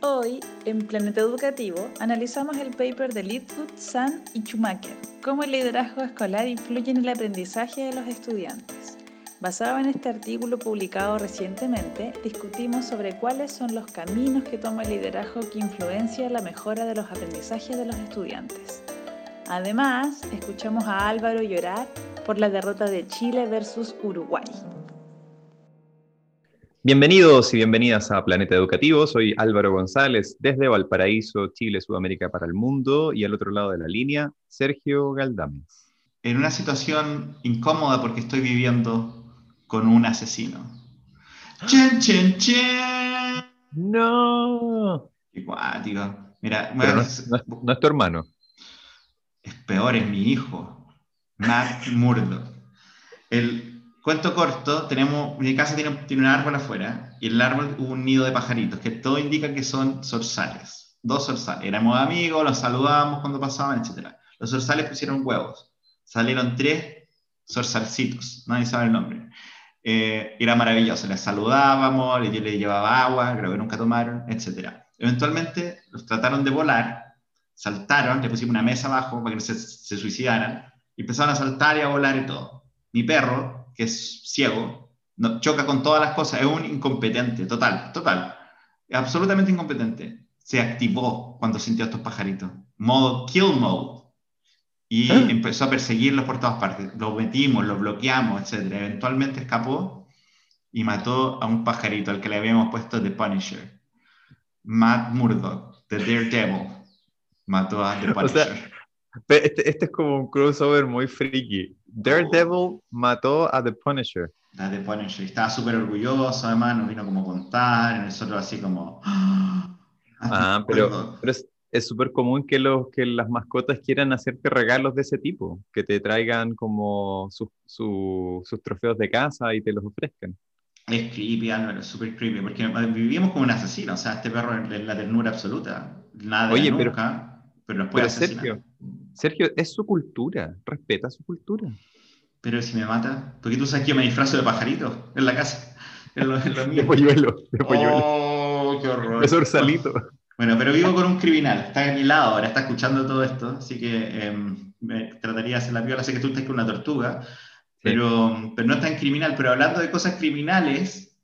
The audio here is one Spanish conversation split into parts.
Hoy, en Planeta Educativo, analizamos el paper de Lidwood, Sun y Schumacher, cómo el liderazgo escolar influye en el aprendizaje de los estudiantes. Basado en este artículo publicado recientemente, discutimos sobre cuáles son los caminos que toma el liderazgo que influencia la mejora de los aprendizajes de los estudiantes. Además, escuchamos a Álvaro llorar por la derrota de Chile versus Uruguay. Bienvenidos y bienvenidas a Planeta Educativo. Soy Álvaro González desde Valparaíso, Chile, Sudamérica para el mundo y al otro lado de la línea, Sergio Galdames. En una situación incómoda porque estoy viviendo con un asesino. ¡Chen, chen, chen! ¡No! Cuático. Mira, Pero no, es, no, es, no es tu hermano. Es peor, es mi hijo, Matt Murdock. El, Cuento corto, tenemos, mi casa tiene, tiene, un árbol afuera y en el árbol hubo un nido de pajaritos que todo indica que son zorzales. Dos zorzales. Éramos amigos, los saludábamos cuando pasaban, etc. Los zorzales pusieron huevos. Salieron tres zorzalcitos, nadie sabe el nombre. Eh, era maravilloso, les saludábamos, yo les llevaba agua, creo que nunca tomaron, etc. Eventualmente los trataron de volar, saltaron, le pusimos una mesa abajo para que no se, se suicidaran y empezaron a saltar y a volar y todo. Mi perro, que es ciego, no, choca con todas las cosas, es un incompetente, total, total, absolutamente incompetente. Se activó cuando sintió a estos pajaritos, modo kill mode, y ¿Eh? empezó a perseguirlos por todas partes. Lo metimos, lo bloqueamos, etc. Eventualmente escapó y mató a un pajarito al que le habíamos puesto The Punisher. Matt Murdock, The Daredevil, mató a The Punisher. O sea, este, este, es como un crossover muy freaky. Daredevil mató a The Punisher. A The Punisher. Estaba súper orgulloso, además, nos vino como a contar, nosotros así como... Ah, pero, pero es súper común que, los, que las mascotas quieran hacerte regalos de ese tipo, que te traigan como su, su, sus trofeos de casa y te los ofrezcan. Es creepy, Álvaro, es súper creepy, porque vivíamos como un asesino, o sea, este perro es la ternura absoluta. Nada Oye, nunca, pero, pero puede pero asesinar. Sergio, Sergio, es su cultura, respeta su cultura. Pero si me mata, porque tú sabes que yo me disfrazo de pajarito en la casa. En lo, en lo de polluelo, de polluelo. Oh, qué horror. Es orsalito. Bueno, pero vivo con un criminal, está a mi lado ahora, está escuchando todo esto, así que eh, me trataría de hacer la piola, sé que tú estás con una tortuga, sí. pero, pero no es tan criminal. Pero hablando de cosas criminales,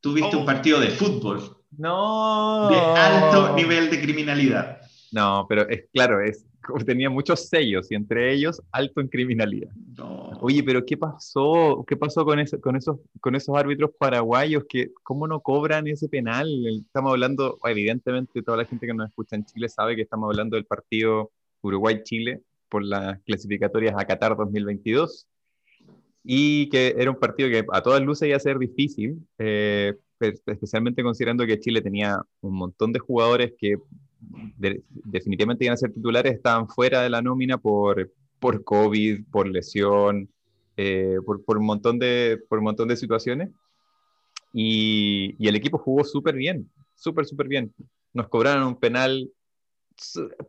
tú viste oh. un partido de fútbol. No. De alto nivel de criminalidad. No, pero es claro, es, tenía muchos sellos y entre ellos alto en criminalidad. No. Oye, pero ¿qué pasó? ¿Qué pasó con, eso, con, esos, con esos árbitros paraguayos que cómo no cobran ese penal? Estamos hablando, evidentemente toda la gente que nos escucha en Chile sabe que estamos hablando del partido Uruguay-Chile por las clasificatorias a Qatar 2022 y que era un partido que a todas luces iba a ser difícil, eh, especialmente considerando que Chile tenía un montón de jugadores que de, definitivamente iban a ser titulares, estaban fuera de la nómina por, por COVID, por lesión, eh, por, por, un montón de, por un montón de situaciones. Y, el equipo jugó súper bien, súper, súper bien. Nos cobraron un penal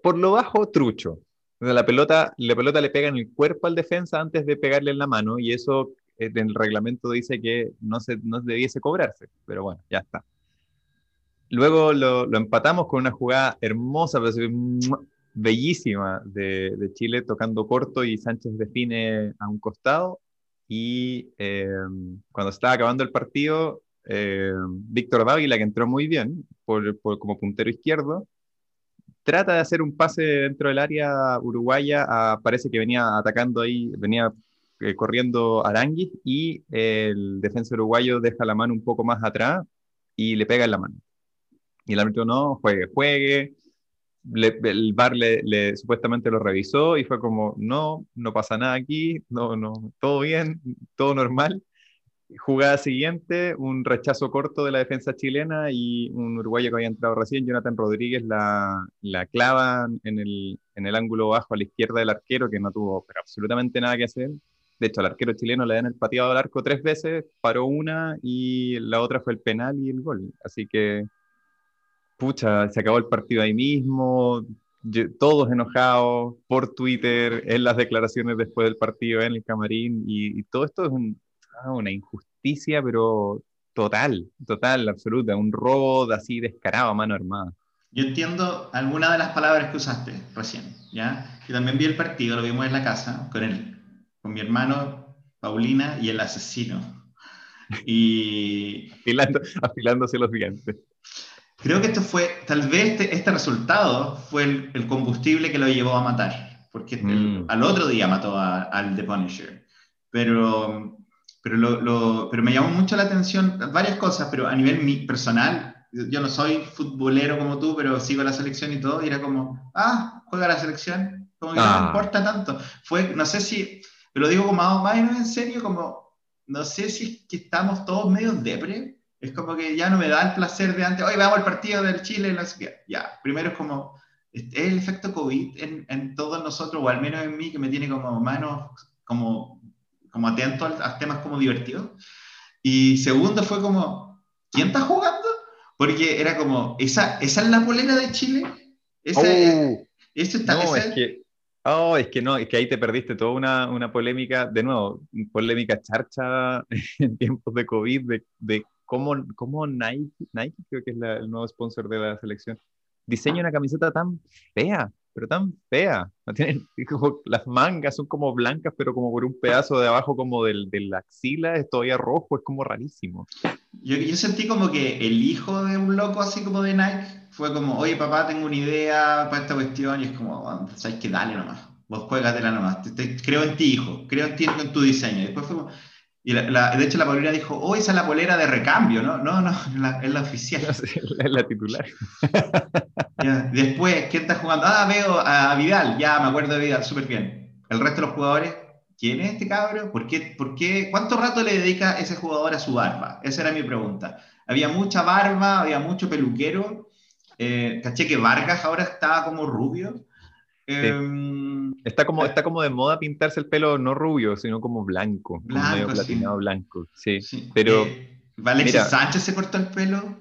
por lo bajo trucho. La pelota, la pelota le pega en el cuerpo al defensa antes de pegarle en la mano y eso en el reglamento dice que no, se, no debiese cobrarse, pero bueno, ya está. Luego lo, lo, empatamos con una jugada hermosa, bellísima de, de, Chile, tocando corto y Sánchez define a un costado. Y eh, cuando estaba acabando el partido, eh, Víctor Dávila, que entró muy bien por, por, como puntero izquierdo, trata de hacer un pase dentro del área uruguaya. A, parece que venía atacando ahí, venía eh, corriendo Aranguis y el defensa uruguayo deja la mano un poco más atrás y le pega en la mano. Y el árbitro no, juegue, juegue. Le, el bar le, supuestamente lo revisó y fue como, no, no pasa nada aquí, no, no, todo bien, todo normal. Jugada siguiente, un rechazo corto de la defensa chilena y un uruguayo que había entrado recién, Jonathan Rodríguez, la, la clava en el, en el ángulo bajo a la izquierda del arquero, que no tuvo absolutamente nada que hacer. De hecho, al arquero chileno le dan el pateado al arco tres veces, paró una y la otra fue el penal y el gol. Así que pucha, se acabó el partido ahí mismo, todos enojados por Twitter, en las declaraciones después del partido, en el camarín, y, y todo esto es un, ah, una injusticia, pero total, total, absoluta, un robo de así descarado a mano armada. Yo entiendo alguna de las palabras que usaste recién, ¿ya? Yo también vi el partido, lo vimos en la casa con él, con mi hermano, Paulina y el asesino. Y... Afilando, afilándose los dientes. Creo que esto fue, tal vez este, este resultado fue el, el, combustible que lo llevó a matar, porque mm. el, al otro día mató a, al The Punisher. Pero, pero, lo, lo, pero me llamó mucho la atención varias cosas, pero a nivel personal, yo no soy futbolero como tú, pero sigo la selección y todo, y era como, ah, juega la selección, como que no me ah. importa tanto. Fue, no sé si, lo digo como más o menos en serio, como, no sé si que estamos todos medio depre, es como que ya no me da el placer de antes, hoy veamos el partido del Chile, no sé qué. Ya, primero es como, es el efecto COVID en, en, todos nosotros, o al menos en mí, que me tiene como manos, como, como atento a, temas como divertidos. Y segundo fue como, ¿quién está jugando? Porque era como, ¿esa, esa es la polera de Chile? ¿Esa, oh, ¿Eso está, no, es que, oh, es que no, es que ahí te perdiste toda una, una polémica, de nuevo, polémica charcha en tiempos de COVID, de, de cómo, Nike, Nike creo que es el nuevo sponsor de la selección, diseña una camiseta tan fea, pero tan fea. No tienen, las mangas son como blancas, pero como por un pedazo de abajo como del, de la axila es todavía rojo, es como rarísimo. Yo, yo, sentí como que el hijo de un loco así como de Nike fue como, oye papá, tengo una idea para esta cuestión, y es como, sabes que dale nomás, vos juegatela nomás, creo en ti hijo, creo en ti, en tu diseño. Y después fue como, y la, de hecho la polera dijo, oh, esa es la polera de recambio, ¿no? No, no, es la oficial. Es la, titular. Después, ¿quién está jugando? Ah, veo a Vidal, ya me acuerdo de Vidal, súper bien. El resto de los jugadores, ¿quién es este cabro? ¿Por qué, por qué, ¿Cuánto rato le dedica ese jugador a su barba? Esa era mi pregunta. Había mucha barba, había mucho peluquero. Eh, caché que Vargas ahora estaba como rubio. Em, está, como, está como de moda pintarse el pelo no rubio, sino como blanco, medio platinado blanco. Sí, pero. Eh, Alexis Sánchez se cortó el pelo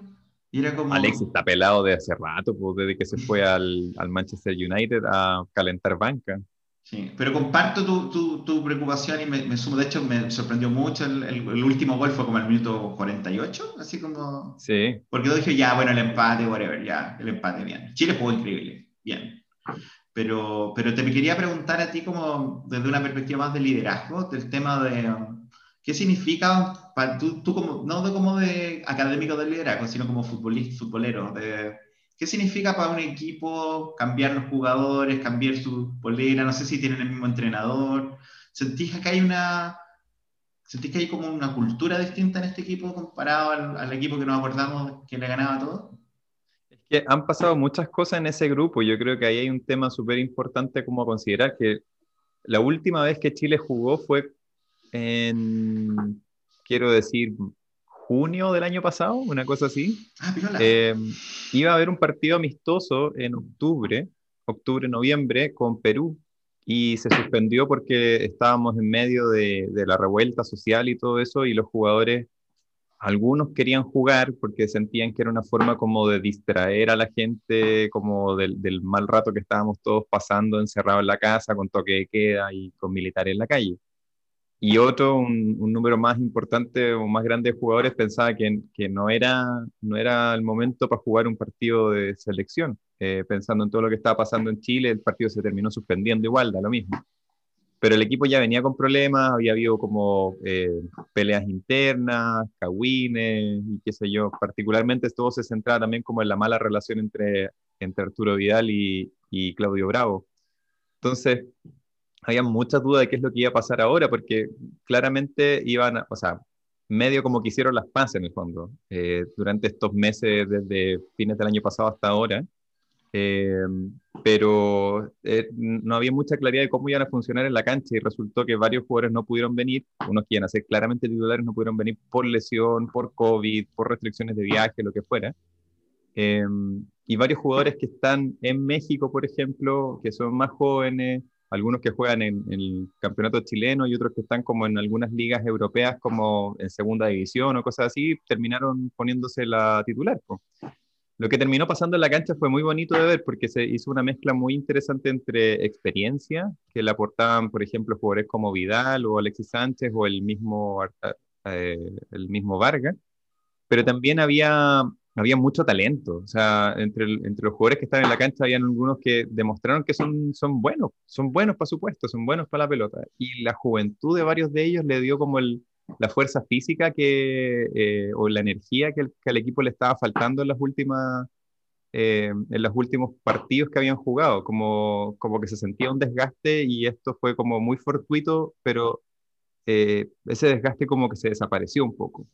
y era como. Alexis está pelado de hace rato, pues, desde que se fue al, al Manchester United a calentar banca. Sí, pero comparto tu, tu, tu preocupación y me, me, sumo. De hecho, me sorprendió mucho. El, el, el, último gol fue como el minuto 48, así como. Sí. Porque yo dije, ya, bueno, el empate, whatever, ya, el empate, bien. Chile jugó increíble, bien. Pero, pero te quería preguntar a ti como desde una perspectiva más de liderazgo, del tema de qué significa, para tú, tú como, no de como de académico del liderazgo, sino como futbolista, futbolero, de, qué significa para un equipo cambiar los jugadores, cambiar su polera, no sé si tienen el mismo entrenador, ¿sentís que hay una... ¿Sentís que hay como una cultura distinta en este equipo comparado al, al equipo que nos acordamos que le ganaba todo? Han pasado muchas cosas en ese grupo. Yo creo que ahí hay un tema súper importante como considerar que la última vez que Chile jugó fue en, quiero decir, junio del año pasado, una cosa así. Ah, eh, iba a haber un partido amistoso en octubre, octubre, noviembre, con Perú, y se suspendió porque estábamos en medio de, de la revuelta social y todo eso, y los jugadores algunos querían jugar porque sentían que era una forma como de distraer a la gente, como del, mal rato que estábamos todos pasando encerrados en la casa con toque de queda y con militares en la calle. Y otro, un, número más importante o más grande de jugadores pensaba que, que, no, era, no era el momento para jugar un partido de selección. Eh, pensando en todo lo que estaba pasando en Chile, el partido se terminó suspendiendo igual, da lo mismo pero el equipo ya venía con problemas, había habido como eh, peleas internas, cagüines y qué sé yo. Particularmente todo se centraba también como en la mala relación entre, entre Arturo Vidal y, y Claudio Bravo. Entonces, había muchas dudas de qué es lo que iba a pasar ahora, porque claramente iban, o sea, medio como que hicieron las paces en el fondo, eh, durante estos meses, desde fines del año pasado hasta ahora. Eh, pero eh, no había mucha claridad de cómo iban a funcionar en la cancha y resultó que varios jugadores no pudieron venir, unos que iban a ser claramente titulares no pudieron venir por lesión, por COVID, por restricciones de viaje, lo que fuera. Eh, y varios jugadores que están en México, por ejemplo, que son más jóvenes, algunos que juegan en, en, el campeonato chileno y otros que están como en algunas ligas europeas como en segunda división o cosas así, terminaron poniéndose la titular. Lo que terminó pasando en la cancha fue muy bonito de ver porque se hizo una mezcla muy interesante entre experiencia, que le aportaban, por ejemplo, jugadores como Vidal o Alexis Sánchez o el mismo, eh, el mismo Vargas, pero también había, había mucho talento. O sea, entre, entre los jugadores que estaban en la cancha, habían algunos que demostraron que son, son buenos, son buenos para su puesto, son buenos para la pelota. Y la juventud de varios de ellos le dio como el, la fuerza física que, eh, o la energía que, que, al equipo le estaba faltando en las últimas eh, en los últimos partidos que habían jugado, como, como que se sentía un desgaste y esto fue como muy fortuito, pero eh, ese desgaste como que se desapareció un poco.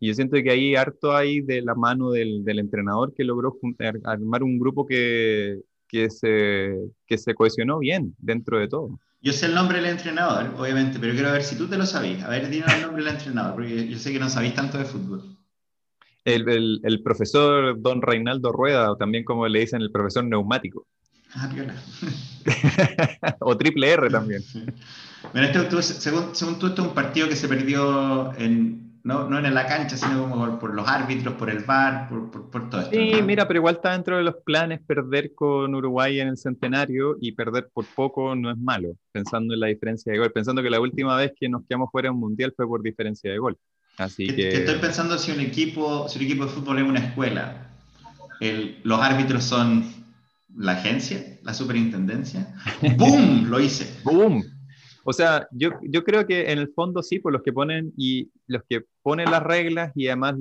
Y yo siento que ahí harto ahí de la mano del, del entrenador que logró armar un grupo que, que, se, que se cohesionó bien dentro de todo. Yo sé el nombre del entrenador, obviamente, pero quiero ver si tú te lo sabías. A ver, dime el nombre del entrenador, porque yo sé que no sabéis tanto de fútbol el, el, profesor Don Reinaldo Rueda, o también como le dicen el profesor neumático. Ah, o triple R también. Este, según, según, tú, esto es un partido que se perdió en, no, no en la cancha, sino como por, los árbitros, por el bar, por, por, todo esto. Sí, mira, pero igual está dentro de los planes perder con Uruguay en el centenario y perder por poco no es malo, pensando en la diferencia de gol, pensando que la última vez que nos quedamos fuera de un mundial fue por diferencia de gol. Así que... Estoy pensando si un equipo, si un equipo de fútbol es una escuela, los árbitros son la agencia, la superintendencia. ¡Boom! Lo hice. ¡Boom! O sea, yo, yo creo que en el fondo sí, por los que ponen y los que ponen las reglas y además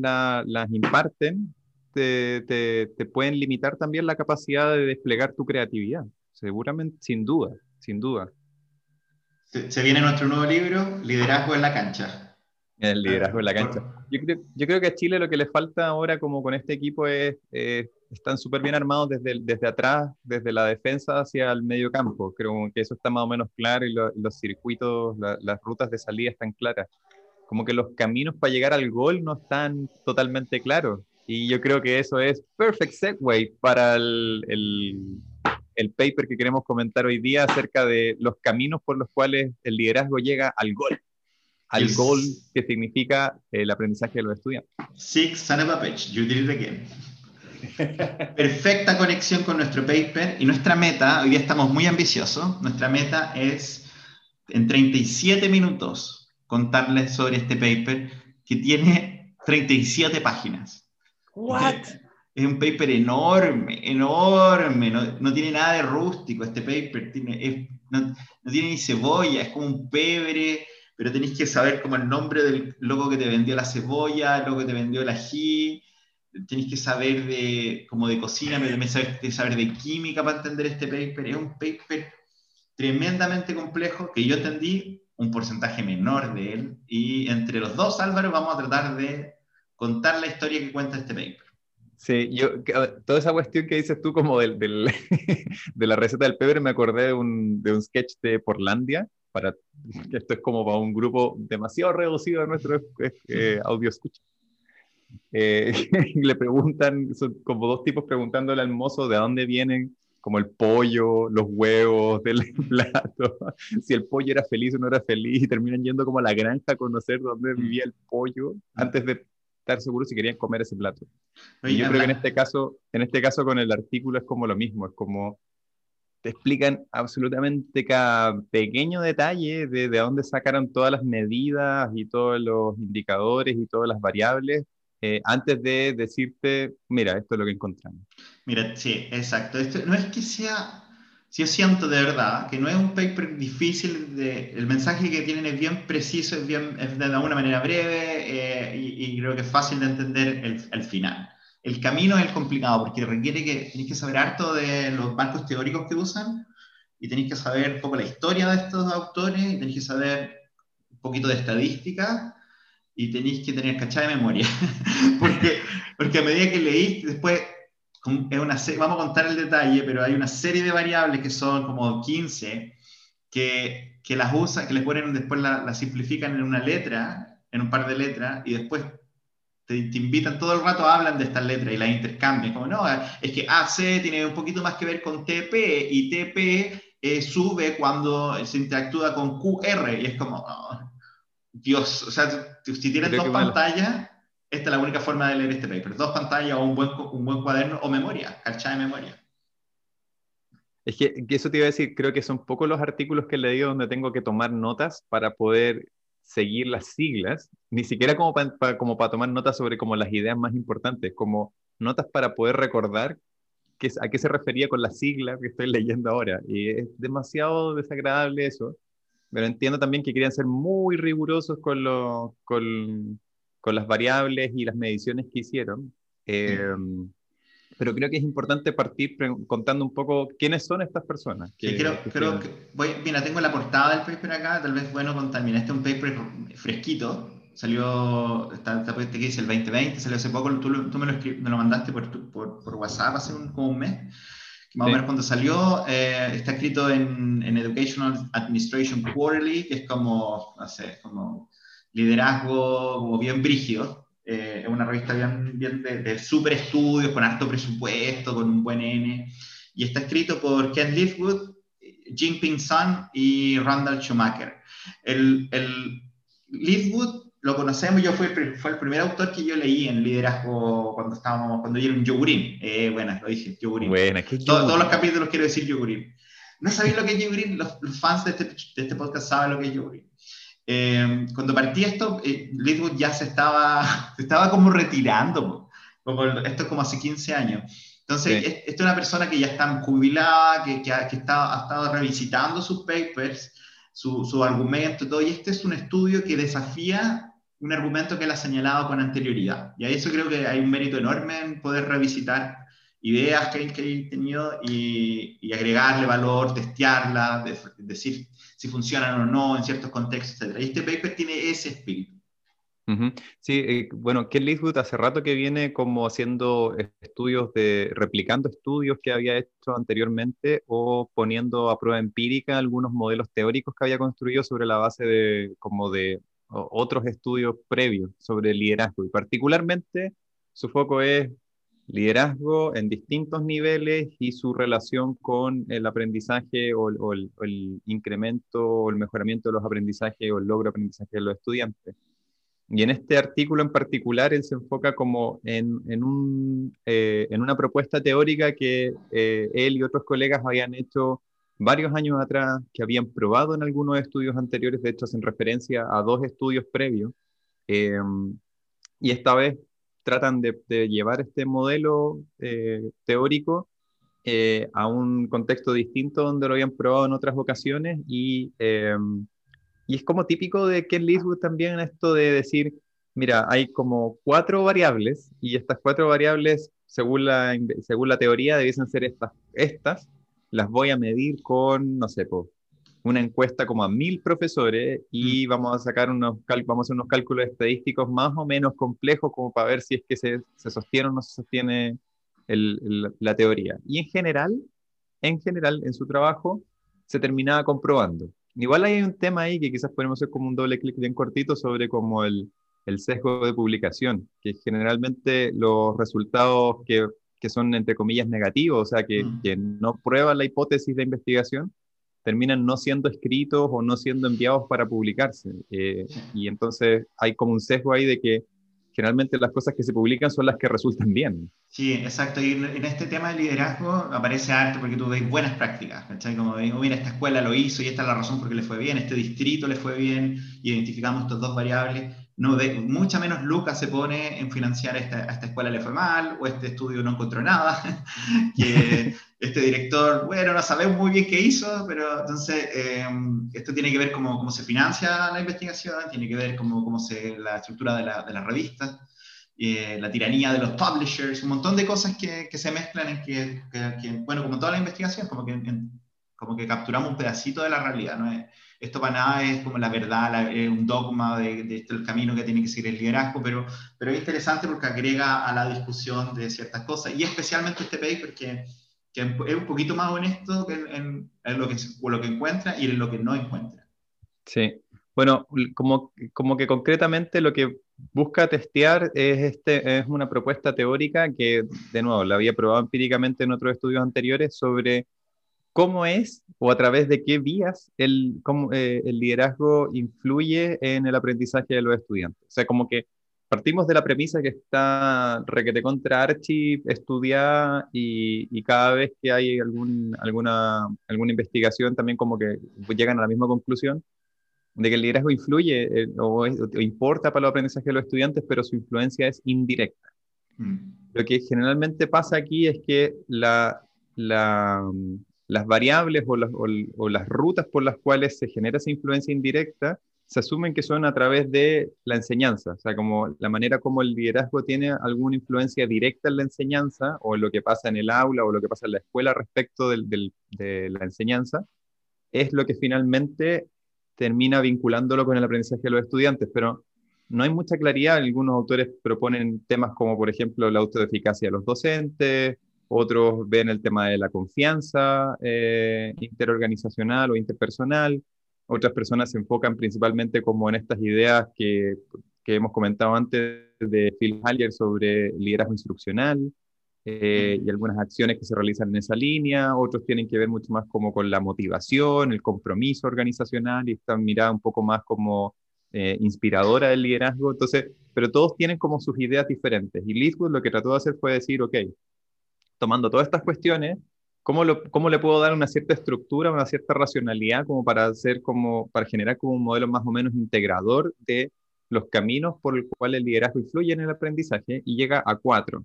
las imparten, te, te, te, pueden limitar también la capacidad de desplegar tu creatividad. Seguramente, sin duda, sin duda. Se, se viene nuestro nuevo libro, Liderazgo en la cancha. El liderazgo en la cancha. Yo creo, yo creo, que a Chile lo que le falta ahora, como con este equipo, es están súper bien armados desde, desde atrás, desde la defensa hacia el medio campo. Creo que eso está más o menos claro y los circuitos, las rutas de salida están claras. Como que los caminos para llegar al gol no están totalmente claros. Y yo creo que eso es perfect segue para el, el, el paper que queremos comentar hoy día acerca de los caminos por los cuales el liderazgo llega al gol al gol que significa el aprendizaje de los estudiantes. Six son of a bitch, you did it again. Perfecta conexión con nuestro paper y nuestra meta, hoy día estamos muy ambiciosos, nuestra meta es en 37 minutos contarles sobre este paper que tiene 37 páginas. What? Es un paper enorme, enorme, no, no tiene nada de rústico este paper, tiene, no, no, tiene ni cebolla, es como un pebre pero tenéis que saber como el nombre del loco que te vendió la cebolla, el loco que te vendió el ají, tenéis que saber de, como de cocina, pero también de saber de química para entender este paper. Es un paper tremendamente complejo que yo entendí un porcentaje menor de él y entre los dos, Álvaro, vamos a tratar de contar la historia que cuenta este paper. Sí, yo, toda esa cuestión que dices tú como del, del de la receta del paper, me acordé de un, de un sketch de Porlandia, para, esto es como para un grupo demasiado reducido de nuestro eh, audio escucha. Eh, le preguntan, son como dos tipos preguntándole al mozo de dónde vienen como el pollo, los huevos del plato, si el pollo era feliz o no era feliz, y terminan yendo como a la granja a conocer dónde vivía el pollo antes de estar seguros si querían comer ese plato. y yo creo que en este caso, en este caso con el artículo es como lo mismo, es como te explican absolutamente cada pequeño detalle de, de dónde sacaron todas las medidas y todos los indicadores y todas las variables eh, antes de decirte, mira, esto es lo que encontramos. Mira, sí, exacto. Esto no es que sea, si yo siento de verdad que no es un paper difícil, de, el mensaje que tienen es bien preciso, es, bien, es de alguna manera breve eh, y, y, creo que es fácil de entender el, el final. El camino es el complicado porque requiere que tenéis que saber harto de los marcos teóricos que usan y tenéis que saber un poco la historia de estos autores y tenéis que saber un poquito de estadística y tenéis que tener cachada de memoria. porque, porque a medida que leís, después es una, vamos a contar el detalle, pero hay una serie de variables que son como 15 que, que las usan, que les ponen después las la simplifican en una letra, en un par de letras, y después te, invitan todo el rato, hablan de estas letras y las intercambian, como no, es que AC tiene un poquito más que ver con TP y TP eh, sube cuando se interactúa con QR y es como, oh, Dios, o sea, si tienes dos pantallas, esta es la única forma de leer este paper, dos pantallas o un buen, un buen cuaderno o memoria, carcha de memoria. Es que, que, eso te iba a decir, creo que son pocos los artículos que he leído donde tengo que tomar notas para poder seguir las siglas, ni siquiera como para como para tomar notas sobre como las ideas más importantes, como notas para poder recordar a qué se refería con las siglas que estoy leyendo ahora. Y es demasiado desagradable eso, pero entiendo también que querían ser muy rigurosos con, lo, con, con las variables y las mediciones que hicieron. Eh, pero creo que es importante partir contando un poco quiénes son estas personas. Que, creo, creo que voy, mira, tengo la portada del paper acá, tal vez bueno contar. Mira, este es un paper fresquito, salió, está, está que dice el 2020, salió hace poco, tú, tú me, lo me, lo mandaste por, por, por, WhatsApp hace un, como un mes. Más o menos cuando salió, eh, está escrito en, en, Educational Administration Quarterly, que es como, no sé, como liderazgo como bien brígido eh, es una revista bien, bien de, de, super estudios, con alto presupuesto, con un buen N. Y está escrito por Ken Leafwood, Jinping Sun y Randall Schumacher. El, el Leafwood lo conocemos, yo fui, fue el primer autor que yo leí en liderazgo cuando estábamos, cuando yo era un yogurín. Eh, bueno, lo dije, yogurín. Buena, todos los capítulos quiero decir yogurín. ¿No sabéis lo que es yogurín? Los, los fans de este, de este, podcast saben lo que es yogurín. Eh, cuando partí esto, eh, ya se estaba, se estaba como retirando, como esto es como hace 15 años. Entonces, sí. esto es una persona que ya está jubilada, que, que, ha, que está, ha estado revisitando sus papers, su, su argumento todo, y este es un estudio que desafía un argumento que él ha señalado con anterioridad. Y a eso creo que hay un mérito enorme en poder revisitar ideas que, que he tenido y, y, agregarle valor, testearlas, de, decir si funcionan o no en ciertos contextos, etc. Y este paper tiene ese espíritu. Sí, eh, bueno, Ken Leafwood hace rato que viene como haciendo estudios de, replicando estudios que había hecho anteriormente o poniendo a prueba empírica algunos modelos teóricos que había construido sobre la base de, como de otros estudios previos sobre liderazgo. Y particularmente su foco es liderazgo en distintos niveles y su relación con el aprendizaje o, el, incremento o el mejoramiento de los aprendizajes o el logro de aprendizaje de los estudiantes. Y en este artículo en particular, él se enfoca como en, en, un, eh, en una propuesta teórica que eh, él y otros colegas habían hecho varios años atrás, que habían probado en algunos estudios anteriores, de hecho hacen referencia a dos estudios previos, eh, y esta vez tratan de, llevar este modelo eh, teórico eh, a un contexto distinto donde lo habían probado en otras ocasiones y, eh, y es como típico de Ken Leeswood también esto de decir, mira, hay como cuatro variables y estas cuatro variables, según la, según la teoría, debiesen ser estas, estas, las voy a medir con, no sé, pues, una encuesta como a mil profesores y mm. vamos a sacar unos, vamos a hacer unos cálculos estadísticos más o menos complejos como para ver si es que se, se sostiene o no se sostiene el, el, la teoría. Y en general, en general, en su trabajo, se terminaba comprobando. Igual hay un tema ahí que quizás podemos hacer como un doble clic bien cortito sobre como el, el sesgo de publicación, que generalmente los resultados que, que son entre comillas negativos, o sea, que, mm. que no prueban la hipótesis de investigación, terminan no siendo escritos o no siendo enviados para publicarse. Eh, y entonces hay como un sesgo ahí de que generalmente las cosas que se publican son las que resultan bien. Sí, exacto. Y en este tema de liderazgo aparece harto porque tú ves buenas prácticas, ¿cachai? Como digo, mira, esta escuela lo hizo y esta es la razón por qué le fue bien, este distrito le fue bien, identificamos estas dos variables no de, mucha menos lucas se pone en financiar esta, esta escuela le fue mal, o este estudio no encontró nada, este director, bueno, no sabemos muy bien qué hizo, pero entonces eh, esto tiene que ver cómo, cómo, se financia la investigación, tiene que ver cómo, cómo se, la estructura de, la, de las revistas, eh, la tiranía de los publishers, un montón de cosas que, que se mezclan en que, que, que, bueno, como toda la investigación, como que, en, como que capturamos un pedacito de la realidad, ¿no? Es, esto para nada es como la verdad, la, es un dogma de, de, este el camino que tiene que seguir el liderazgo, pero, pero es interesante porque agrega a la discusión de ciertas cosas, y especialmente este paper que, que es un poquito más honesto en, en, en lo, que, lo que encuentra y en lo que no encuentra. Sí, bueno, como, como que concretamente lo que busca testear es, este, es una propuesta teórica que, de nuevo, la había probado empíricamente en otros estudios anteriores sobre cómo es o a través de qué vías el, cómo, eh, el liderazgo influye en el aprendizaje de los estudiantes. O sea, como que partimos de la premisa que está requete contra Archie estudiada y, y, cada vez que hay algún, alguna, alguna investigación también como que llegan a la misma conclusión. de que el liderazgo influye eh, o, importa para los aprendizajes de los estudiantes, pero su influencia es indirecta. Mm. Lo que generalmente pasa aquí es que la, las variables o las, o las rutas por las cuales se genera esa influencia indirecta se asumen que son a través de la enseñanza, o sea, como la manera como el liderazgo tiene alguna influencia directa en la enseñanza o en lo que pasa en el aula o lo que pasa en la escuela respecto de la enseñanza, es lo que finalmente termina vinculándolo con el aprendizaje de los estudiantes, pero no hay mucha claridad. Algunos autores proponen temas como, por ejemplo, la autoeficacia de los docentes, otros ven el tema de la confianza eh, interorganizacional o interpersonal, otras personas se enfocan principalmente como en estas ideas que, que hemos comentado antes de Phil Haller sobre liderazgo instruccional eh, y algunas acciones que se realizan en esa línea, otros tienen que ver mucho más como con la motivación, el compromiso organizacional y están miradas un poco más como eh, inspiradora del liderazgo, entonces, pero todos tienen como sus ideas diferentes y Leithwood lo que trató de hacer fue decir, ok, tomando todas estas cuestiones, ¿Cómo, ¿Cómo, le puedo dar una cierta estructura, una cierta racionalidad como para hacer como, para generar como un modelo más o menos integrador de los caminos por el cual el liderazgo influye en el aprendizaje y llega a cuatro?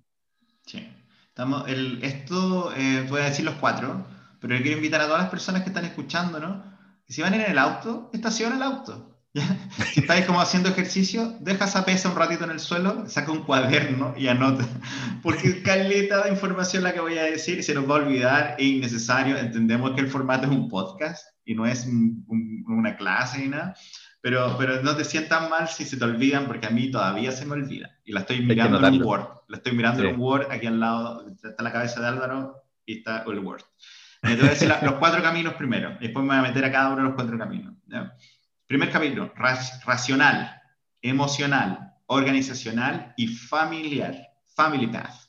Sí. Estamos, el, esto, eh, voy a decir los cuatro, pero quiero invitar a todas las personas que están escuchando, ¿no? Si van en el auto, estaciona el auto. Si estáis como haciendo ejercicio, deja esa pesa un ratito en el suelo, saca un cuaderno y anota. Porque es caleta de información la que voy a decir y se nos va a olvidar, es innecesario. Entendemos que el formato es un podcast y no es una clase ni nada. Pero, pero no te sientas mal si se te olvidan, porque a mí todavía se me olvida. Y la estoy mirando en un Word. La estoy mirando en un Word, aquí al lado está la cabeza de Álvaro y está el Word. Entonces, los cuatro caminos primero. Y después me voy a meter a cada uno de los cuatro caminos. Primer camino, racional, emocional, organizacional y familiar, family path.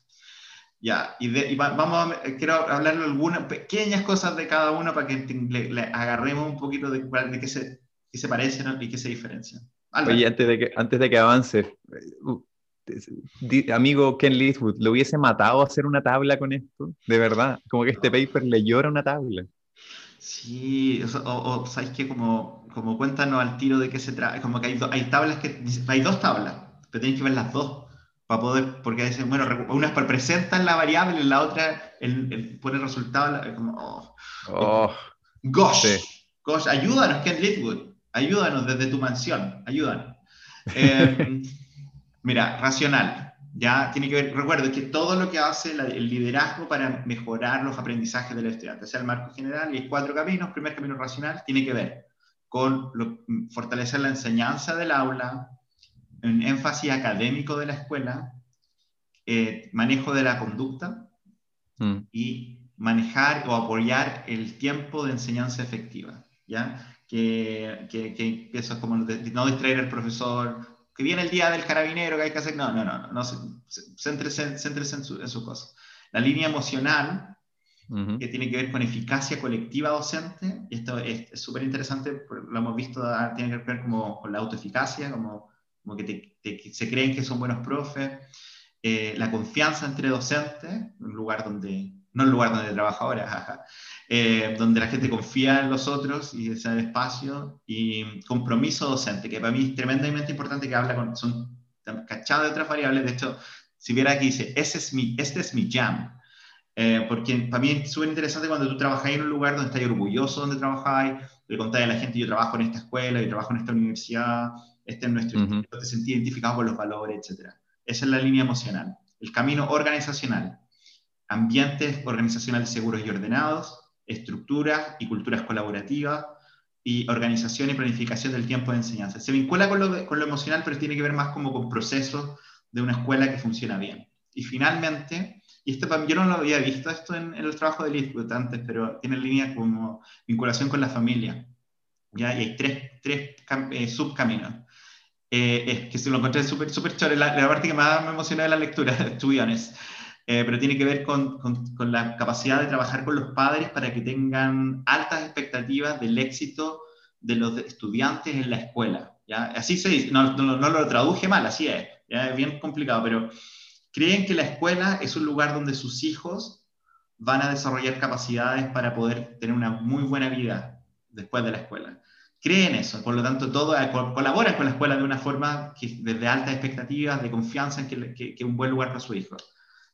Ya, y, vamos a, quiero hablar algunas pequeñas cosas de cada uno para que le, agarremos un poquito de, de qué, se, qué se parecen y qué se diferencian. Oye, antes de que, antes de que avance, uh, amigo Ken Leithwood, ¿lo hubiese matado hacer una tabla con esto? De verdad, como que este paper le llora una tabla. Sí, o, o, sabes que como, como cuéntanos al tiro de qué se trata, como que hay, hay tablas que, hay dos tablas, pero tienes que ver las dos para poder, porque dicen, bueno, una presentan la variable, la otra el, pone el resultado, como, oh, oh gosh, gosh, ayúdanos, Ken Litwood, ayúdanos desde tu mansión, ayúdanos. Eh, mira, racional, ya tiene que ver, recuerdo que todo lo que hace el liderazgo para mejorar los aprendizajes del estudiante, sea el marco general y cuatro caminos, primer camino racional, tiene que ver con fortalecer la enseñanza del aula, un énfasis académico de la escuela, eh, manejo de la conducta mm. y manejar o apoyar el tiempo de enseñanza efectiva, ¿ya? Que, que, eso es como no distraer al profesor, que viene el día del carabinero que hay que hacer. No, no, no, no, se, céntrese, en, su, en su cosa. La línea emocional, que tiene que ver con eficacia colectiva docente, y esto es súper interesante, lo hemos visto, ah, tiene que ver como con la autoeficacia, como, como que se creen que son buenos profes, eh, la confianza entre docentes, un lugar donde, no el lugar donde trabaja ahora, eh, donde la gente confía en los otros y ese espacio, y compromiso docente, que para mí es tremendamente importante que habla con, son cachados de otras variables, de hecho, si viera aquí dice, Ese es mi, este es mi jam, eh, porque para mí es súper interesante cuando tú trabajas en un lugar donde estás orgulloso donde trabajáis, le contáis a la gente, yo trabajo en esta escuela, yo trabajo en esta universidad, este es nuestro uh te sentís identificado con los valores, etc. Esa es la línea emocional. El camino organizacional, ambientes organizacionales seguros y ordenados, estructuras y culturas colaborativas, y organización y planificación del tiempo de enseñanza. Se vincula con lo, con lo emocional, pero tiene que ver más como con procesos de una escuela que funciona bien. Y finalmente, y esto yo no lo había visto esto en, el trabajo de Lisbeth antes, pero tiene línea como vinculación con la familia. ¿ya? Y hay tres, tres eh, subcaminos. Eh, es que se lo encontré súper súper la, la, parte que más me emocionó de la lectura, to be honest. Eh, pero tiene que ver con, con, la capacidad de trabajar con los padres para que tengan altas expectativas del éxito de los estudiantes en la escuela. ¿ya? Así se dice, no, no, no, lo traduje mal, así es, ¿ya? es bien complicado, pero creen que la escuela es un lugar donde sus hijos van a desarrollar capacidades para poder tener una muy buena vida después de la escuela. creen eso, por lo tanto, todo eh, colaboran con la escuela de una forma que, desde altas expectativas, de confianza en que, que, que un buen lugar para su hijo.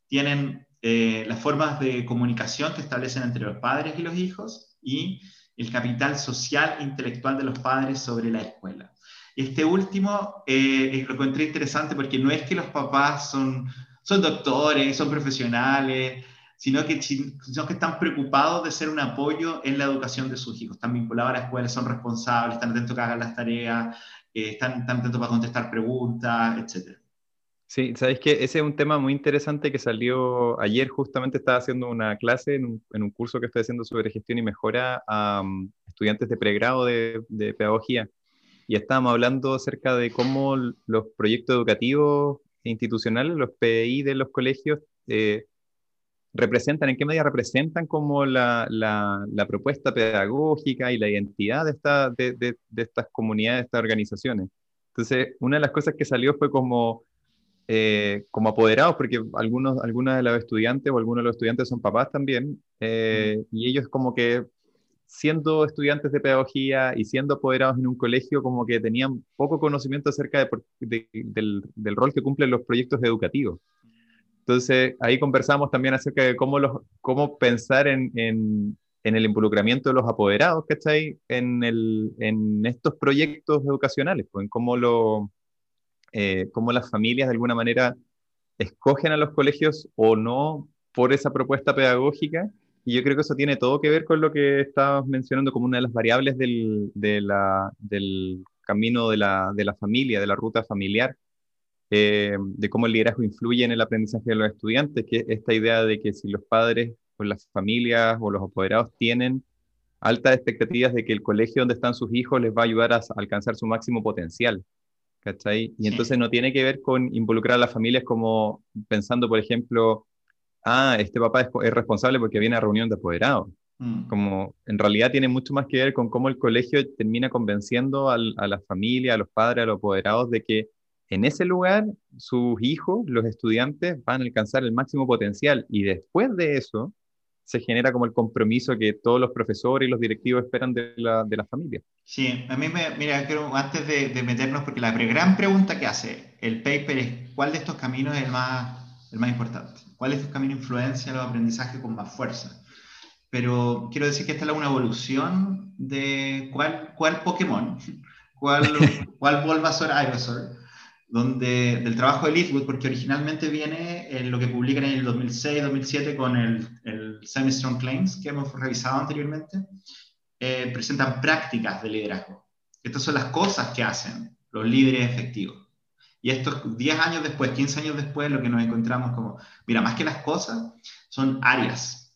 Tienen eh, las formas de comunicación que establecen entre los padres y los hijos y el capital social e intelectual de los padres sobre la escuela. Este último eh, lo encontré interesante porque no es que los papás son, son doctores, son profesionales, sino que, sino que están preocupados de ser un apoyo en la educación de sus hijos. Están vinculados a la escuela, son responsables, están atentos a que hagan las tareas, eh, están, están atentos para contestar preguntas, etc. Sí, sabéis que ese es un tema muy interesante que salió ayer. Justamente estaba haciendo una clase en un, en un curso que estoy haciendo sobre gestión y mejora a um, estudiantes de pregrado de, de, pedagogía. Y estábamos hablando acerca de cómo los proyectos educativos institucionales, los PI de los colegios, eh, representan, en qué medida representan como la, la, propuesta pedagógica y la identidad de, esta, de, de, de, estas comunidades, de estas organizaciones. Entonces, una de las cosas que salió fue como, eh, como apoderados, porque algunos, algunas de los estudiantes o algunos de los estudiantes son papás también, eh, y ellos como que siendo estudiantes de pedagogía y siendo apoderados en un colegio, como que tenían poco conocimiento acerca de, del, rol que cumplen los proyectos educativos. Entonces, ahí conversamos también acerca de cómo, los, cómo pensar en, en, en el involucramiento de los apoderados, ¿cachai? En, el, en estos proyectos educacionales, pues, en cómo, lo, eh, cómo las familias de alguna manera escogen a los colegios o no por esa propuesta pedagógica. Y yo creo que eso tiene todo que ver con lo que estabas mencionando como una de las variables del, de la, del camino de la, de la familia, de la ruta familiar, eh, de cómo el liderazgo influye en el aprendizaje de los estudiantes, que esta idea de que si los padres o las familias o los apoderados tienen altas expectativas de que el colegio donde están sus hijos les va a ayudar a alcanzar su máximo potencial. ¿Cachai? Y entonces no tiene que ver con involucrar a las familias como pensando, por ejemplo, ah, este papá es, responsable porque viene a reunión de apoderados. Mm. Como en realidad tiene mucho más que ver con cómo el colegio termina convenciendo a la familia, a los padres, a los apoderados de que en ese lugar sus hijos, los estudiantes, van a alcanzar el máximo potencial y después de eso se genera como el compromiso que todos los profesores y los directivos esperan de la, de la familia. Sí, a mí me, mira, creo, antes de, de, meternos, porque la gran pregunta que hace el paper es, ¿cuál de estos caminos es el más, el más importante? ¿Cuál de estos caminos influencia los aprendizajes con más fuerza? Pero quiero decir que esta es una evolución de cuál, cuál Pokémon, cuál, cuál Bulbasaur, Ivysaur, donde, del trabajo de Leafwood, porque originalmente viene en lo que publican en el 2006-2007 con el, el Semi-Strong Claims que hemos revisado anteriormente, eh, presentan prácticas de liderazgo. Estas son las cosas que hacen los líderes efectivos. Y estos 10 años después, 15 años después, lo que nos encontramos como, mira, más que las cosas, son áreas.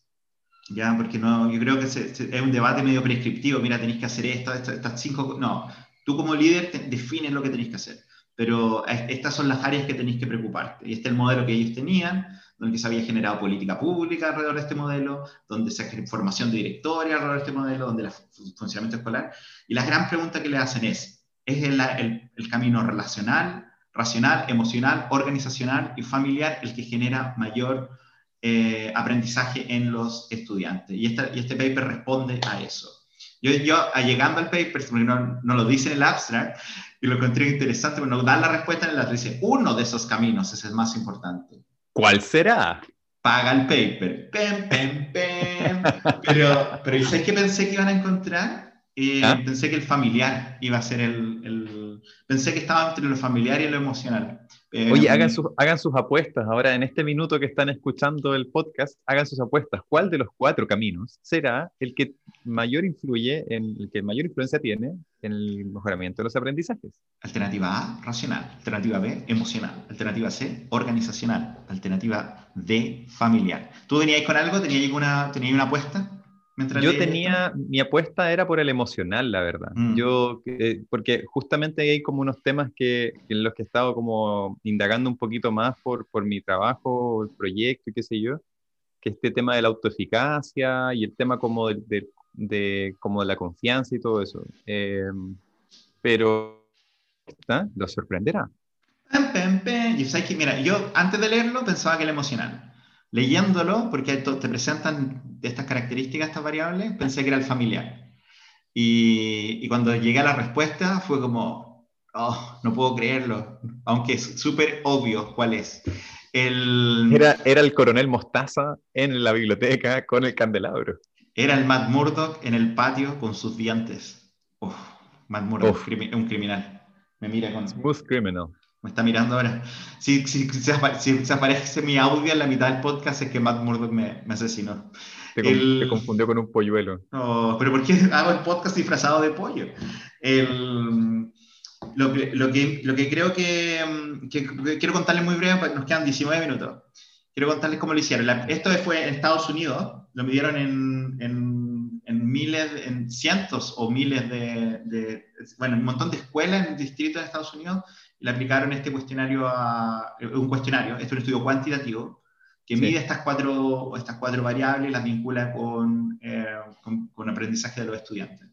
¿ya? Porque no, yo creo que es un debate medio prescriptivo, mira, tenéis que hacer esto, estas cinco... No, tú como líder defines lo que tenéis que hacer pero estas son las áreas que tenéis que preocuparte. Y este es el modelo que ellos tenían, donde se había generado política pública alrededor de este modelo, donde se ha formación de directoria alrededor de este modelo, donde el funcionamiento escolar. Y la gran pregunta que le hacen es, ¿es el, el, el camino relacional, racional, emocional, organizacional y familiar el que genera mayor eh, aprendizaje en los estudiantes? Y, esta, y este paper responde a eso. Yo, yo llegando al paper, porque no, no, lo dice en el abstract, y lo encontré interesante, pero no da la respuesta en el abstract, dice, uno de esos caminos es el más importante. ¿Cuál será? Paga el paper. Pem, pem, pem. Pero, pero ¿sabes qué pensé que iban a encontrar? Eh, ¿Ah? Pensé que el familiar iba a ser el, el, Pensé que estaba entre lo familiar y lo emocional. Eh, Oye, hagan sus, hagan sus apuestas. Ahora, en este minuto que están escuchando el podcast, hagan sus apuestas. ¿Cuál de los cuatro caminos será el que mayor influye, en el que mayor influencia tiene en el mejoramiento de los aprendizajes? Alternativa A, racional. Alternativa B, emocional. Alternativa C, organizacional. Alternativa D, familiar. ¿Tú venías con algo? ¿Tenías una, tenías una apuesta? Yo tenía, mi apuesta era por el emocional, la verdad. Mm. Yo, eh, porque justamente hay como unos temas que, en los que he estado como indagando un poquito más por, por mi trabajo, el proyecto y qué sé yo, que este tema de la autoeficacia y el tema como de, de, de como de la confianza y todo eso. Eh, pero ¿está? lo sorprenderá. Y sabes que, mira, yo antes de leerlo pensaba que era emocional. Leyéndolo, porque te presentan estas características, estas variables, pensé que era el familiar. Y, y cuando llegué a la respuesta fue como, oh, no puedo creerlo, aunque es súper obvio cuál es. El, Era, era el coronel Mostaza en la biblioteca con el candelabro. era el Matt Murdock en el patio con sus dientes. Uf, Matt Murdock, Uf. un criminal. Me mira con... Smooth Criminal. Me está mirando ahora. Si, si, si si aparece mi audio en la mitad del podcast es que Matt Murdock me, me asesinó. Te, El- te confundió con un polluelo. No, pero ¿por qué hago el podcast disfrazado de pollo? El- lo, que, lo, que, lo que creo que, mm, que- quiero contarles muy breve, porque nos quedan 19 minutos. Quiero contarles cómo lo hicieron. La- esto fue en Estados Unidos, lo midieron en, en, en miles, en cientos o miles de, de- bueno, un montón de escuelas en distritos de Estados Unidos y le aplicaron este cuestionario a, un cuestionario, esto es un estudio cuantitativo, que Sí. mide estas cuatro, estas cuatro variables, las vincula con, eh, con, con aprendizaje de los estudiantes.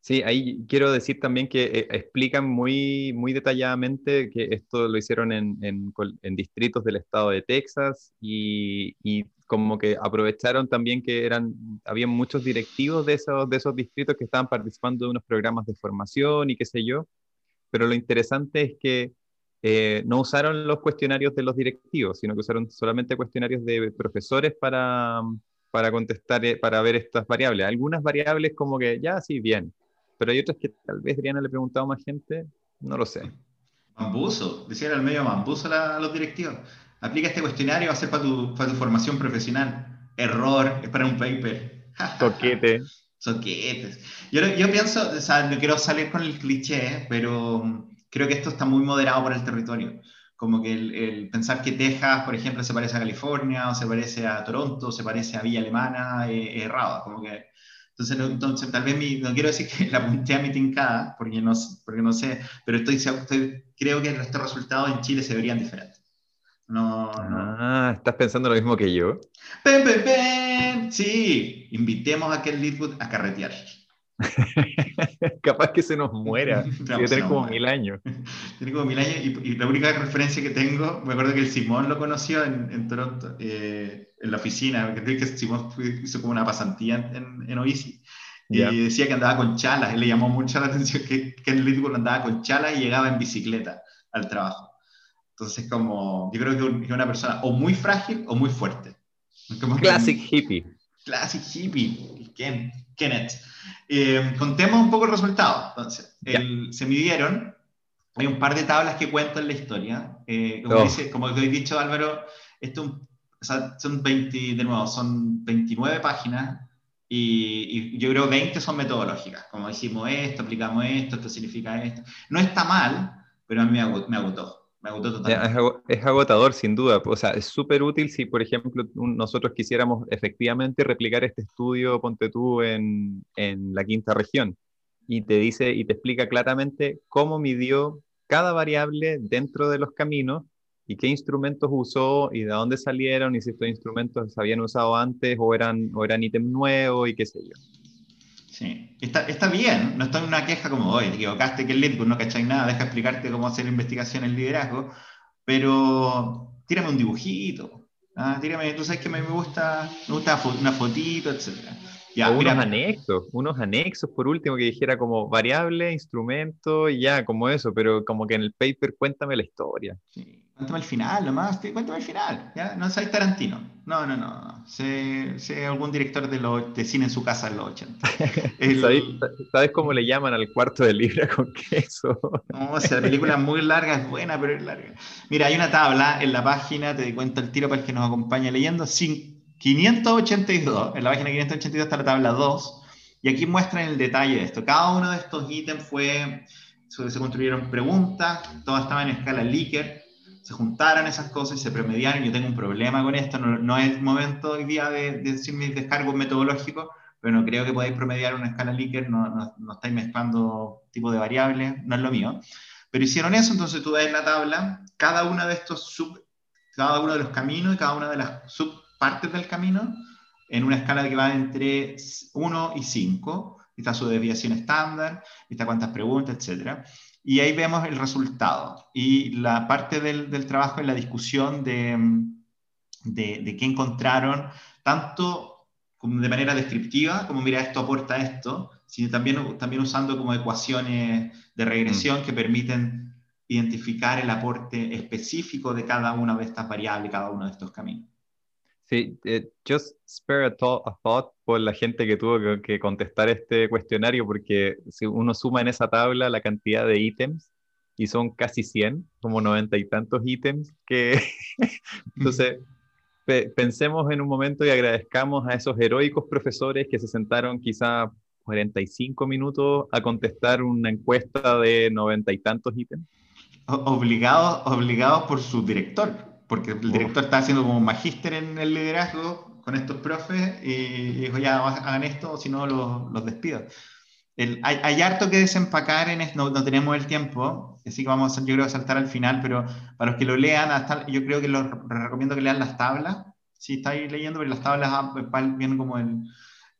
Sí, ahí quiero decir también que eh, explican muy, muy detalladamente que esto lo hicieron en, en en distritos del estado de Texas y, y como que aprovecharon también que eran, había muchos directivos de esos, de esos distritos que estaban participando de unos programas de formación y qué sé yo, pero lo interesante es que eh, no usaron los cuestionarios de los directivos, sino que usaron solamente cuestionarios de profesores para, para contestar, eh, para ver estas variables. Algunas variables como que ya, sí, bien, pero hay otras que tal vez Adriana le ha preguntado a más gente, no lo sé. Mambuzo, decían al medio mambuzo la- a los directivos. Aplica este cuestionario, va a ser para tu, para tu formación profesional. Error, es para un paper. Toquete. Soquetes. Yo, yo pienso, o sea, no quiero salir con el cliché, pero mm, creo que esto está muy moderado por el territorio. Como que el, el pensar que Texas, por ejemplo, se parece a California, o se parece a Toronto, o se parece a Villa Alemana, eh, es errado. Como que, entonces, no, entonces, tal vez mi- no quiero decir que la apunté a mi tincada, porque no, porque no sé, pero estoy, estoy- creo que estos resultados en Chile se verían diferentes. No, no. Ah, estás pensando lo mismo que yo. ¡Pen, pen, pen! Sí, invitemos a Ken Litwood a carretear. Capaz que se nos muera. Tener nos como muere. mil años. Tiene como mil años y, y la única referencia que tengo, me acuerdo que el Simón lo conoció en, en Toronto, eh, en la oficina, creo que Simón hizo como una pasantía en, en, Oisi, y decía que andaba con chalas, y le llamó mucho la atención que Ken Litwood andaba con chalas y llegaba en bicicleta al trabajo. Entonces, como, yo creo que un- que una persona o muy frágil o muy fuerte. Como que- Classic hippie. Classic hippie, Ken, Kenneth. Eh, contemos un poco el resultado. Entonces, el- se midieron, hay un par de tablas que cuentan la historia. Eh, como, Oh. dice, como he dicho Álvaro, esto, un- o sea, son 20, de nuevo, son 29 páginas y, y yo creo 20 son metodológicas, como decimos esto, aplicamos esto, esto significa esto. No está mal, pero a mí me agotó. Me agotó totalmente. es, ago- es agotador, sin duda. O sea, es súper útil si, por ejemplo, nosotros quisiéramos efectivamente replicar este estudio, ponte tú, en, en la quinta región. Y te dice y te explica claramente cómo midió cada variable dentro de los caminos y qué instrumentos usó y de dónde salieron y si estos instrumentos se habían usado antes o eran, o eran ítem nuevos y qué sé yo. Sí, está, está bien, no está en una queja como, oye, te equivocaste, que el Litwood no cacháis nada, deja explicarte cómo hacer investigación en liderazgo, pero tírame un dibujito, ah, tírame, tú sabes que me me gusta, me gusta una fotito, etc. Ya, o mira, unos anexos, unos anexos por último que dijera como variable, instrumento y ya, como eso, pero como que en el paper cuéntame la historia. sí, cuéntame el final, nomás, cuéntame el final, ¿ya? No sabes Tarantino, no, no, no, no. sé, sé algún director de, los- de cine en su casa en los 80. El- ¿Sabes, sabes cómo le llaman al cuarto de libra con queso? No, o sea, la película es muy larga, es buena, pero es larga. Mira, hay una tabla en la página, te cuento el tiro para el que nos acompaña leyendo, cin- 582, en la página 582 está la tabla 2, y aquí muestran el detalle de esto. Cada uno de estos ítems fue, se construyeron preguntas, todas estaban en escala Likert, se juntaron esas cosas y se promediaron. Yo tengo un problema con esto, no, no es momento hoy día de, de decir mis descargos metodológicos, pero no creo que podáis promediar una escala Likert, no, no, no estáis mezclando tipo de variables, no es lo mío. Pero hicieron eso, entonces tú ves la tabla, cada uno de estos sub, cada uno de los caminos y cada una de las subpartes del camino, en una escala que va entre 1 y 5, está su desviación estándar, está cuántas preguntas, etc. Y ahí vemos el resultado. Y la parte del, del trabajo es la discusión de, de, de qué encontraron, tanto como de manera descriptiva, como mira, esto aporta esto, sino también, también usando como ecuaciones de regresión mm. que permiten identificar el aporte específico de cada una de estas variables, cada uno de estos caminos. Sí, eh, just spare a, thought por la gente que tuvo que, contestar este cuestionario, porque si uno suma en esa tabla la cantidad de ítems, y son casi 100, como noventa y tantos ítems, que entonces pensemos en un momento y agradezcamos a esos heroicos profesores que se sentaron quizá 45 minutos a contestar una encuesta de noventa y tantos ítems. Obligados, obligados por su director porque el director está haciendo como magíster en el liderazgo con estos profes y dijo, ya hagan esto, o si no los, los despido. El, hay, hay, harto que desempacar en esto, no, tenemos el tiempo, así que vamos yo creo, a saltar al final, pero para los que lo lean, hasta, yo creo que les recomiendo que lean las tablas, si estáis leyendo, pero las tablas ah, vienen como el,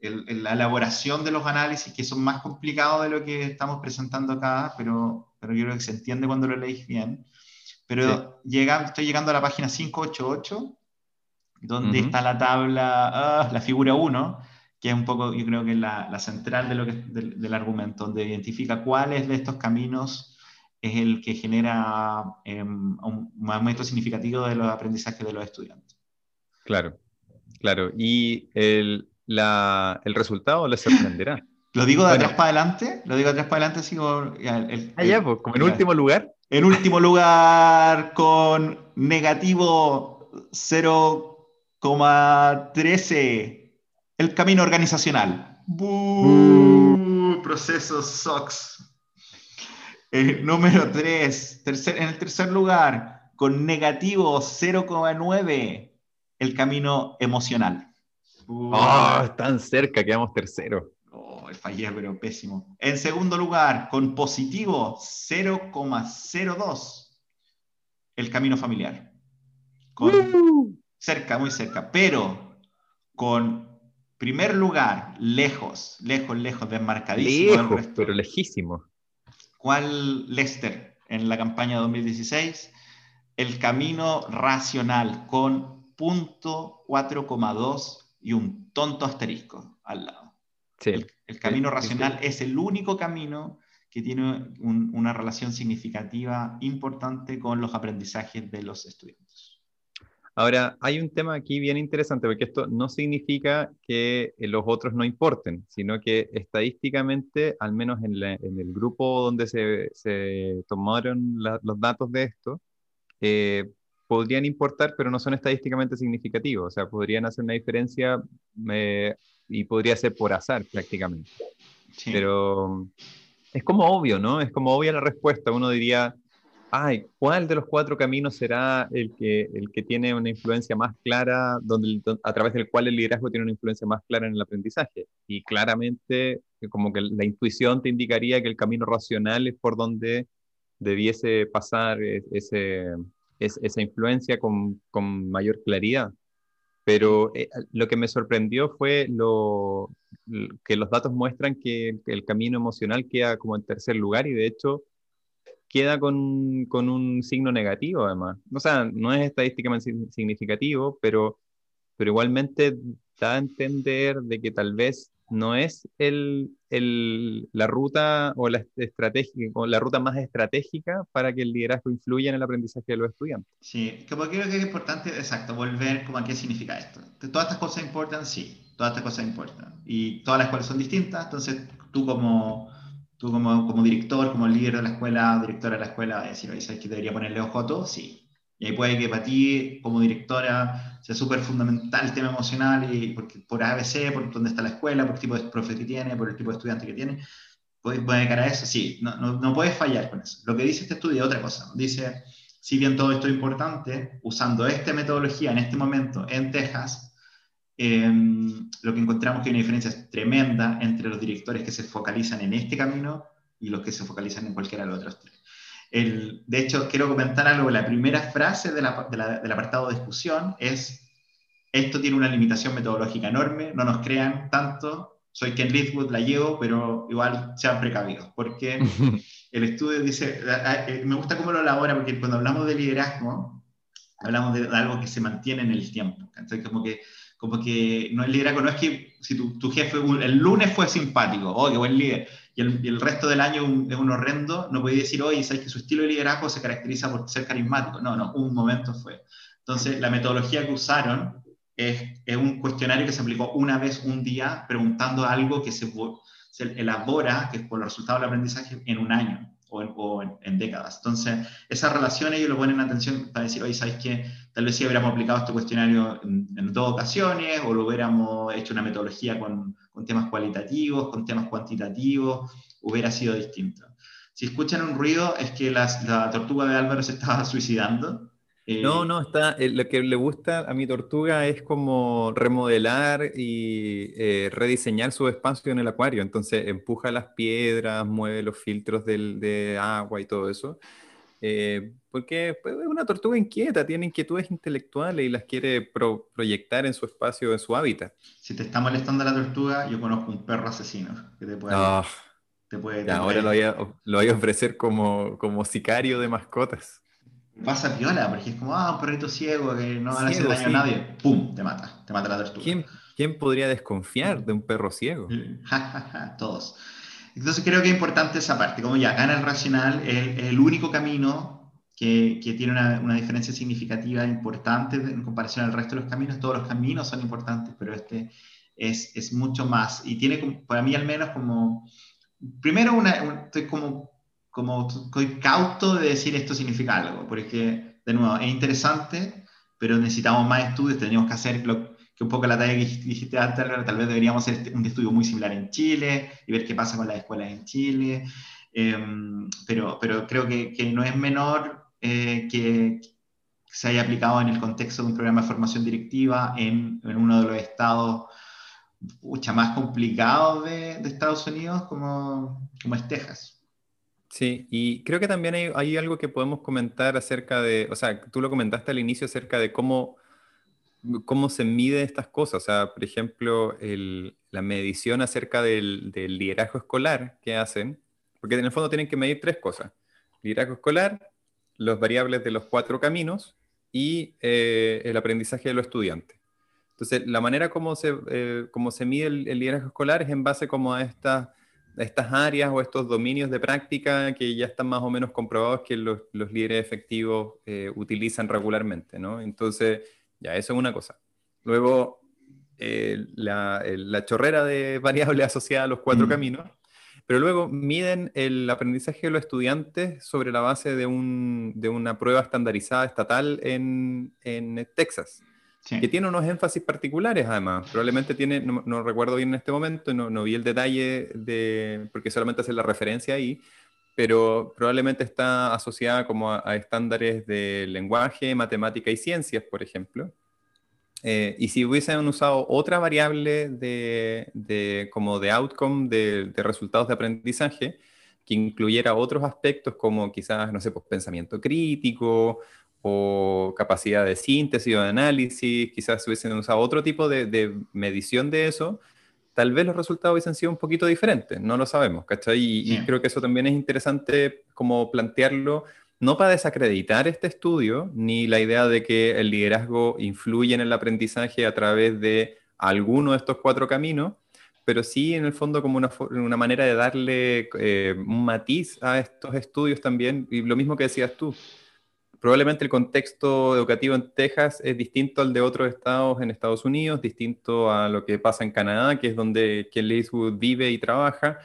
el, la elaboración de los análisis, que son más complicados de lo que estamos presentando acá, pero, pero yo creo que se entiende cuando lo leéis bien. Pero llega, estoy llegando a la página 588, donde está la tabla, ah, la figura 1, que es un poco, yo creo que la, la central de lo que, del, argumento, donde identifica cuáles de estos caminos es el que genera em, un aumento significativo de los aprendizajes de los estudiantes. Claro, claro. Y el, la, el resultado les sorprenderá. ¿Lo digo de atrás para adelante? ¿Lo digo de atrás para adelante? Sigo, el, ah, ya, pues, como en último lugar. En último lugar, con negativo 0,13, el camino organizacional. Procesos SOX. Eh, número 3, en el tercer lugar, con negativo 0,9, el camino emocional. Oh, tan cerca, quedamos tercero fallé, pero pésimo. En segundo lugar, con positivo 0,02, el camino familiar. Con cerca, muy cerca, pero con primer lugar, lejos, lejos, lejos, desmarcadísimo. Lejos, pero lejísimo. ¿Cuál Lester en la campaña 2016? El camino racional con punto 4,2 y un tonto asterisco al lado. Sí. El camino racional es el único camino que tiene una relación significativa importante con los aprendizajes de los estudiantes. Ahora, hay un tema aquí bien interesante, porque esto no significa que los otros no importen, sino que estadísticamente, al menos en, el grupo donde se, tomaron los datos de esto, eh, podrían importar, pero no son estadísticamente significativos. O sea, podrían hacer una diferencia eh, y podría ser por azar prácticamente. Pero es como obvio, ¿no? Es como obvia la respuesta. Uno diría, ay, ¿cuál de los cuatro caminos será el que, el que tiene una influencia más clara, donde, a través del cual el liderazgo tiene una influencia más clara en el aprendizaje? Y claramente, como que la intuición te indicaría que el camino racional es por donde debiese pasar e, ese, esa influencia con, con mayor claridad. Pero eh, lo que me sorprendió fue lo, que los datos muestran que el camino emocional queda como en tercer lugar y de hecho queda con, con un signo negativo además. O sea, no es estadísticamente significativo, pero, pero igualmente da a entender de que tal vez no es el, el, la ruta o la, estrategia, o la ruta más estratégica para que el liderazgo influya en el aprendizaje de los estudiantes. Sí, como creo que es importante, exacto, volver como a qué significa esto. Todas estas cosas importan, sí, todas estas cosas importan. Y todas las escuelas son distintas, entonces tú como, tú como, como director, como líder de la escuela, directora de la escuela, decir, ¿sabes que debería ponerle ojo a todo? Sí. Y ahí puede que para ti, como directora, sea súper fundamental el tema emocional, y porque, por ABC, por dónde está la escuela, por el tipo de profe que tiene, por el tipo de estudiante que tiene, puede, puede cara a eso, sí, no, no, no, puedes fallar con eso. Lo que dice este estudio es otra cosa, dice, si bien todo esto es importante, usando esta metodología en este momento en Texas, em, lo que encontramos que hay una diferencia tremenda entre los directores que se focalizan en este camino y los que se focalizan en cualquiera de los otros tres. El, de hecho, quiero comentar algo. La primera frase de la, de la, del apartado de discusión es, esto tiene una limitación metodológica enorme, no nos crean tanto, soy Ken Leithwood, la llevo, pero igual sean precavidos, porque el estudio dice, eh, me gusta cómo lo elabora, porque cuando hablamos de liderazgo, hablamos de algo que se mantiene en el tiempo. Entonces, como que como que no es liderazgo, no es que si tu, tu jefe el lunes fue simpático, oh, qué buen líder, y el, resto del año es un horrendo, no podéis decir, oye, sabes que su estilo de liderazgo se caracteriza por ser carismático. No, no, un momento fue. Entonces, la metodología que usaron es, es un cuestionario que se aplicó una vez, un día, preguntando algo que se, se elabora, que es por los resultados del aprendizaje, en un año o, en, décadas. Entonces, esas relaciones ellos lo ponen en atención para decir, oye, ¿sabes qué? Tal vez si hubiéramos aplicado este cuestionario en, en dos ocasiones o lo hubiéramos hecho una metodología con, con temas cualitativos, con temas cuantitativos, hubiera sido distinto. Si escuchan un ruido, es que la tortuga de Álvaro se estaba suicidando. Eh, no, no, está, eh, lo que le gusta a mi tortuga es como remodelar y eh, rediseñar su espacio en el acuario. Entonces empuja las piedras, mueve los filtros del, de agua y todo eso. porque pues, es una tortuga inquieta, tiene inquietudes intelectuales y las quiere proyectar en su espacio, en su hábitat. Si te está molestando la tortuga, yo conozco un perro asesino que te puede... Ah, te puede, ahora Lo, voy a, lo voy a ofrecer como, como sicario de mascotas pasa piola, porque es como, ah, un perrito ciego que no va a hacer daño a nadie, ¡pum! Te mata, te mata la tortuga. ¿Quién, ¿Quién podría desconfiar de un perro ciego? Todos. Entonces creo que es importante esa parte, como ya gana el racional, es el, único camino que, que tiene una, una, diferencia significativa importante en comparación al resto de los caminos. Todos los caminos son importantes, pero este es, es mucho más. Y tiene, para mí al menos, como, primero, una, estoy como como estoy cauto de decir esto significa algo, porque, de nuevo, es interesante, pero necesitamos más estudios, tenemos que hacer lo que un poco la talla que dijiste antes, tal vez deberíamos hacer este, un estudio muy similar en Chile y ver qué pasa con las escuelas en Chile, em, pero, pero creo que, que, no es menor eh, que se haya aplicado en el contexto de un programa de formación directiva en, en uno de los estados mucha más complicados de, de Estados Unidos como, como es Texas. Sí, y creo que también hay, algo que podemos comentar acerca de, o sea, tú lo comentaste al inicio acerca de cómo, cómo se mide estas cosas. O sea, por ejemplo, la medición acerca del, liderazgo escolar que hacen, porque en el fondo tienen que medir tres cosas. Liderazgo escolar, los variables de los cuatro caminos y eh, el aprendizaje de los estudiantes. Entonces, la manera como se, eh, se mide el, el, liderazgo escolar es en base como a estas estas áreas o estos dominios de práctica que ya están más o menos comprobados que los, líderes efectivos eh, utilizan regularmente, ¿no? Entonces, ya, eso es una cosa. Luego, eh, la, chorrera de variables asociada a los cuatro mm. caminos, pero luego miden el aprendizaje de los estudiantes sobre la base de, una prueba estandarizada estatal en, en Texas que tiene unos énfasis particulares además. Probablemente tiene, no, recuerdo bien en este momento, no, no, vi el detalle de, porque solamente hace la referencia ahí, pero probablemente está asociada como a, estándares de lenguaje, matemática y ciencias, por ejemplo. Eh, y si hubiesen usado otra variable de, de como de outcome, de, de, resultados de aprendizaje, que incluyera otros aspectos como quizás, no sé, pues pensamiento crítico o capacidad de síntesis o de análisis, quizás hubiesen usado otro tipo de, medición de eso, tal vez los resultados hubiesen sido un poquito diferentes, no lo sabemos, ¿cachai? Y, creo que eso también es interesante como plantearlo, no para desacreditar este estudio, ni la idea de que el liderazgo influye en el aprendizaje a través de alguno de estos cuatro caminos, pero sí en el fondo como una, una manera de darle eh, un matiz a estos estudios también, y lo mismo que decías tú, probablemente el contexto educativo en Texas es distinto al de otros estados en Estados Unidos, distinto a lo que pasa en Canadá, que es donde Ken Eastwood vive y trabaja,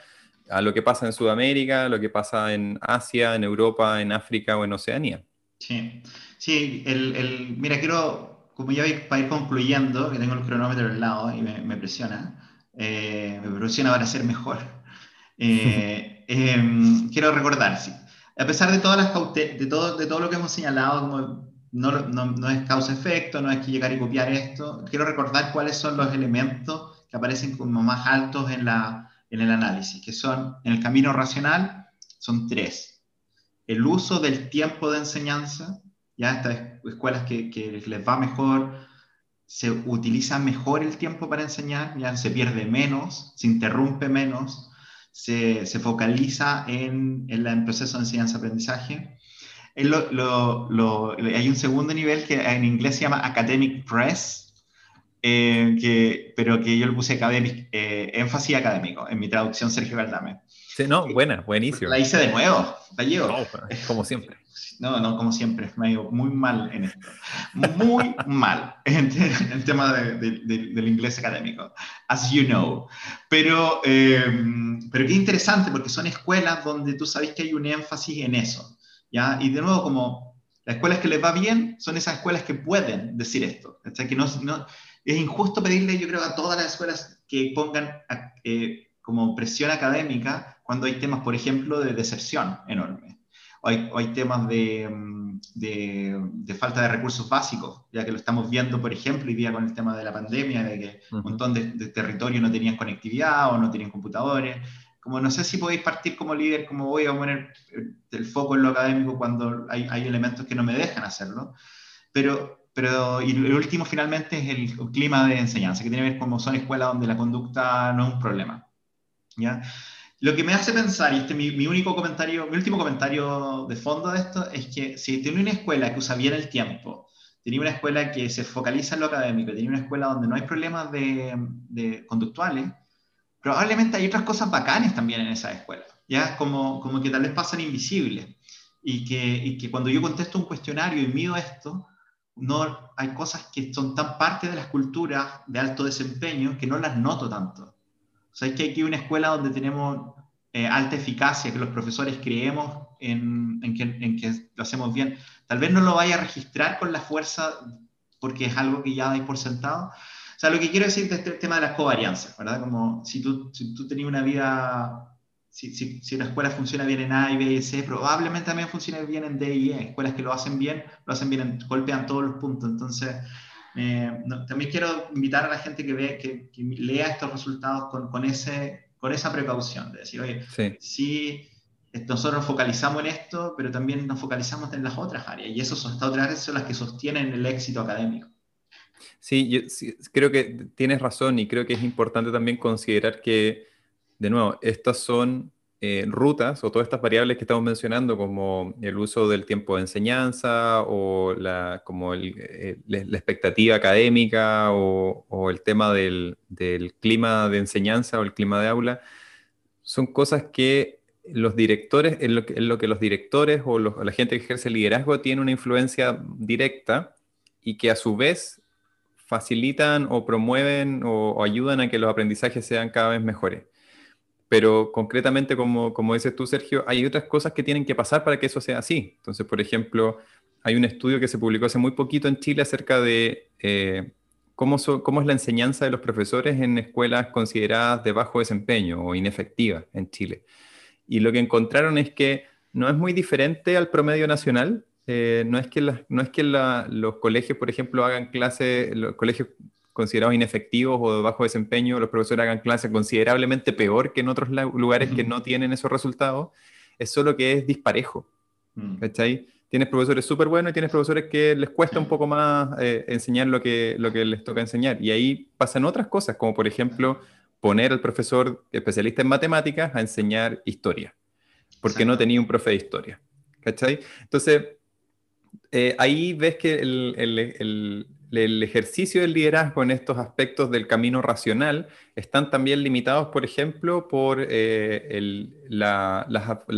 a lo que pasa en Sudamérica, a lo que pasa en Asia, en Europa, en África o en Oceanía. Sí, sí, el, mira, quiero, como ya para ir concluyendo, que tengo el cronómetro al lado y me, presiona, eh, me presiona para ser mejor. Eh, em, quiero recordar, sí a pesar de, todo, lo que hemos señalado, no, es causa-efecto, no hay que llegar y copiar esto, quiero recordar cuáles son los elementos que aparecen como más altos en el análisis, que son, en el camino racional, son tres. El uso del tiempo de enseñanza, ya estas escuelas que, que les va mejor, se utiliza mejor el tiempo para enseñar, ya se pierde menos, se interrumpe menos, se, focaliza en, en, el proceso de enseñanza-aprendizaje. Hay un segundo nivel que en inglés se llama Academic Press, eh, pero que yo le puse eh, énfasis académico en mi traducción Sergio Galdame. Sí, no, buena, buenísimo. La hice de nuevo, gallego. No, como siempre. No, no, como siempre, me ha ido muy mal en esto. Muy mal en el tema del inglés académico, as you know. Pero, eh, pero qué interesante, porque son escuelas donde tú sabes que hay un énfasis en eso. ¿ya? Y de nuevo, como las escuelas que les va bien son esas escuelas que pueden decir esto. O sea, que no, no, es injusto pedirle, yo creo, a todas las escuelas que pongan eh, como presión académica cuando hay temas, por ejemplo, de deserción enorme. O hay, hay temas mm, de, de, falta de recursos básicos, ya que lo estamos viendo, por ejemplo, hoy día con el tema de la pandemia, de que un montón de, de territorios no tenían conectividad o no tenían computadores. Como no sé si podéis partir como líder, como voy a poner el foco en lo académico cuando hay, hay elementos que no me dejan hacerlo. Pero pero y el último finalmente es el clima de enseñanza, que tiene que ver con son escuelas donde la conducta no es un problema. Lo que me hace pensar, y este mi, mi, único comentario, mi último comentario de fondo de esto, es que si tiene una escuela que usa bien el tiempo, tiene una escuela que se focaliza en lo académico, tiene una escuela donde no hay problemas de, de conductuales, probablemente hay otras cosas bacanes también en esa escuela, ¿ya? Como, como que tal vez pasan invisibles. Y que, y que cuando yo contesto un cuestionario y mido esto, no, hay cosas que son tan parte de las culturas de alto desempeño que no las noto tanto. Es que aquí hay una escuela donde tenemos eh, alta eficacia, que los profesores creemos en, en, que, en, que, lo hacemos bien. Tal vez no lo vaya a registrar con la fuerza porque es algo que ya hay por sentado. O sea, lo que quiero decir de este tema de las covarianzas, ¿verdad? Como si tú, si tú tenías una vida si, si, si, la escuela funciona bien en A y B y C, probablemente también funcione bien en D y E. Escuelas que lo hacen bien, lo hacen bien, en, golpean todos los puntos. Entonces, eh, también quiero invitar a la gente que, ve, que, que lea estos resultados con, con, ese, con esa precaución, de decir, oye, sí. si nosotros nos focalizamos en esto, pero también nos focalizamos en las otras áreas, y esas otras áreas son las que sostienen el éxito académico. Sí, yo sí, creo que tienes razón y creo que es importante también considerar que de nuevo, estas son eh, rutas o todas estas variables que estamos mencionando, como el uso del tiempo de enseñanza o la, como eh, la expectativa académica o, el tema del, clima de enseñanza o el clima de aula, son cosas que los directores, en lo que, los directores o, la gente que ejerce liderazgo tiene una influencia directa y que a su vez facilitan o promueven o ayudan a que los aprendizajes sean cada vez mejores. Pero concretamente, como, como dices tú, Sergio, hay otras cosas que tienen que pasar para que eso sea así. Entonces, por ejemplo, hay un estudio que se publicó hace muy poquito en Chile acerca de eh, cómo, es la enseñanza de los profesores en escuelas consideradas de bajo desempeño o inefectivas en Chile. Y lo que encontraron es que no es muy diferente al promedio nacional. Eh, no es que, los colegios, por ejemplo, hagan clases, los colegios considerados inefectivos o de bajo desempeño, los profesores hagan clases considerablemente peor que en otros lugares que no tienen esos resultados, es solo que es disparejo. Mm. ¿Cachai? Tienes profesores súper buenos y tienes profesores que les cuesta un poco más eh, enseñar lo que, lo que les toca enseñar. Y ahí pasan otras cosas, como por ejemplo poner al profesor especialista en matemáticas a enseñar historia, porque no tenía un profe de historia. ¿Cachai? Entonces, eh, ahí ves que el, el, el, el ejercicio del liderazgo en estos aspectos del camino racional están también limitados, por ejemplo, por eh, las,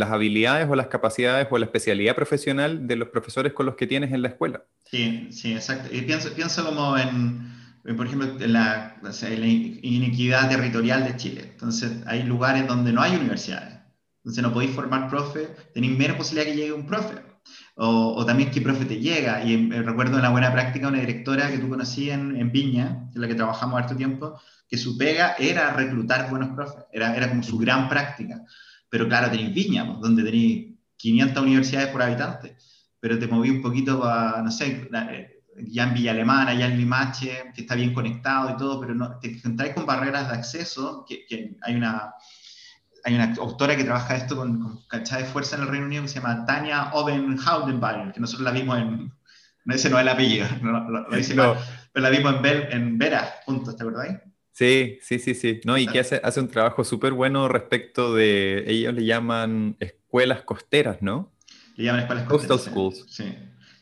habilidades o las capacidades o la especialidad profesional de los profesores con los que tienes en la escuela. Sí, sí, exacto. Y pienso, pienso como en, por ejemplo, en la, o inequidad territorial de Chile. Entonces, hay lugares donde no hay universidades. Entonces, no podéis formar profe, tenéis menos posibilidad que llegue un profe o, o, también qué profe te llega. Y eh, recuerdo en la buena práctica una directora que tú conocí en, en Viña, en la que trabajamos harto tiempo, que su pega era reclutar buenos profes, era, era como su gran práctica. Pero claro, tenéis Viña, pues, donde tenéis 500 universidades por habitante, pero te moví un poquito a, no sé, eh, ya en Villa Alemana, ya en Limache, que está bien conectado y todo, pero no, te encontráis con barreras de acceso, que, que hay una hay una autora que trabaja esto con, con cancha de fuerza en el Reino Unido que se llama Tania Obenhaudenbayern, que nosotros la vimos en, no ese no es el apellido, no, lo, lo dice no. Mal, pero la vimos en, Bel, en Vera, juntos, ¿te acordáis? Sí, sí, sí, sí. No, y que hace, hace un trabajo súper bueno respecto de, ellos le llaman escuelas costeras, ¿no? Le llaman escuelas costeras. Coastal schools. Sí.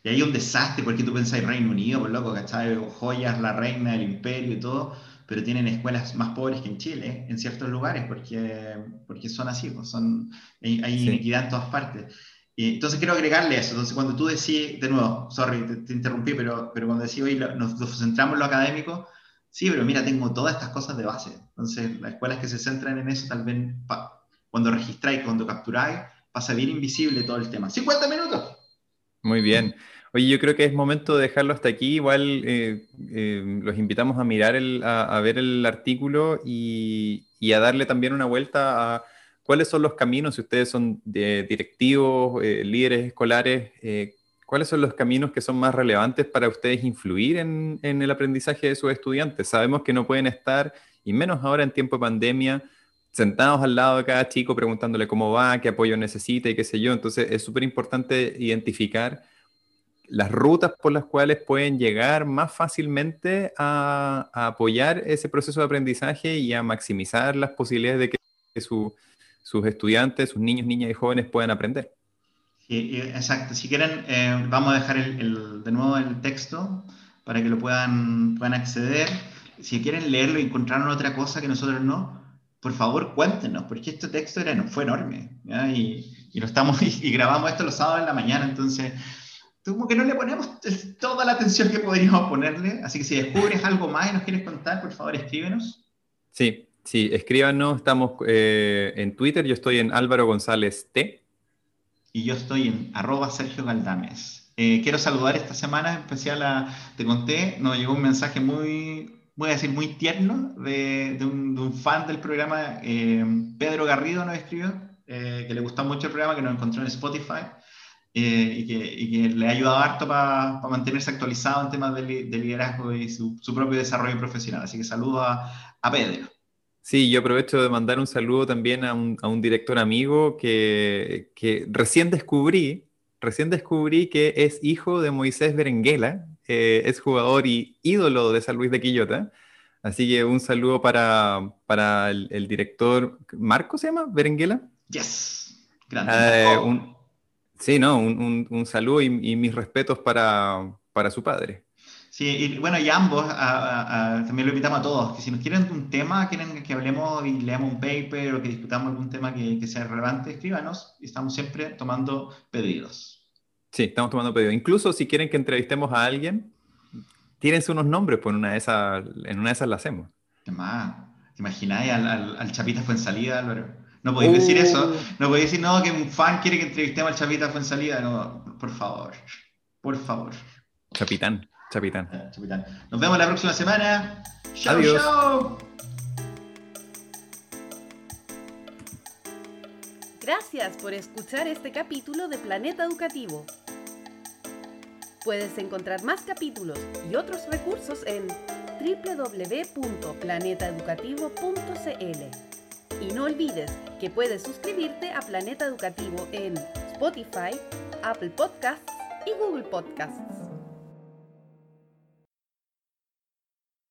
Y hay un desastre porque tú pensás en Reino Unido, por loco, ¿cachai? Joyas, la reina, el imperio y todo, pero tienen escuelas más pobres que en Chile, en ciertos lugares, porque, porque son así, pues son, hay, hay inequidad en todas partes. Y entonces quiero agregarle eso. Entonces, cuando tú decís, de nuevo, sorry, te, interrumpí, pero, pero cuando decís, hoy nos, centramos en lo académico, sí, pero mira, tengo todas estas cosas de base. Entonces, las escuelas que se centran en eso, tal vez cuando registráis, cuando capturáis, pasa bien invisible todo el tema. 50 minutos. Muy bien. Oye, yo creo que es momento de dejarlo hasta aquí. Igual eh, eh, los invitamos a mirar, el, a, ver el artículo y, y, a darle también una vuelta a cuáles son los caminos, si ustedes son directivos, eh, líderes escolares, cuáles son los caminos que son más relevantes para ustedes influir en, en, el aprendizaje de sus estudiantes. Sabemos que no pueden estar, y menos ahora en tiempo de pandemia, sentados al lado de cada chico preguntándole cómo va, qué apoyo necesita y qué sé yo. Entonces es súper importante identificar las rutas por las cuales pueden llegar más fácilmente a, apoyar ese proceso de aprendizaje y a maximizar las posibilidades de que, sus estudiantes, sus niños, niñas y jóvenes puedan aprender. Sí, exacto. Si quieren, eh, vamos a dejar de nuevo el texto para que lo puedan, puedan acceder. Si quieren leerlo y encontraron otra cosa que nosotros no, por favor cuéntenos, porque este texto era, fue enorme. Y, y, lo estamos, y grabamos esto los sábados en la mañana, entonces como que no le ponemos toda la atención que podríamos ponerle. Así que si descubres algo más y nos quieres contar, por favor, escríbenos. Sí, sí, escríbanos. Estamos eh, en Twitter. Yo estoy en Álvaro González T. Y yo estoy en arroba Sergio Galdames. Eh, quiero saludar esta semana en especial a, te conté, nos llegó un mensaje muy, voy a decir, muy tierno de, un, fan del programa, eh, Pedro Garrido nos escribió, que le gustó mucho el programa, que nos encontró en Spotify. Eh, y, que, le ha ayudado harto para mantenerse actualizado en temas de, liderazgo y su, propio desarrollo profesional. Así que saludo a, a, Pedro. Sí, yo aprovecho de mandar un saludo también a un, a un director amigo que, que, recién descubrí, recién descubrí que es hijo de Moisés Berenguela, eh, es jugador y ídolo de San Luis de Quillota. Así que un saludo para, para el, director, ¿Marco se llama? ¿Berenguela? Yes. Grande. Eh, un, Sí, no, un, saludo y, mis respetos para, su padre. Sí, y bueno, y ambos, también lo invitamos a todos, que si nos quieren un tema, quieren que hablemos y leamos un paper o que discutamos algún tema que, sea relevante, escríbanos y estamos siempre tomando pedidos. Sí, estamos tomando pedidos. Incluso si quieren que entrevistemos a alguien, tírense unos nombres, pues en una de esas, en una de esas la hacemos. ¿Qué más? ¿Te imagináis al, al, al Chapita Fuensalida, Álvaro? No podéis decir eso. Uh. No podéis decir, no, que un fan quiere que entrevistemos al Chapita salida No, por favor. Por favor. Chapitán. Chapitán. Chapitán. Nos vemos la próxima semana. Chao, Adiós. Gracias por escuchar este capítulo de Planeta Educativo. Puedes encontrar más capítulos y otros recursos en www.planetaeducativo.cl. Y no olvides que puedes suscribirte a Planeta Educativo en Spotify, Apple Podcasts y Google Podcasts.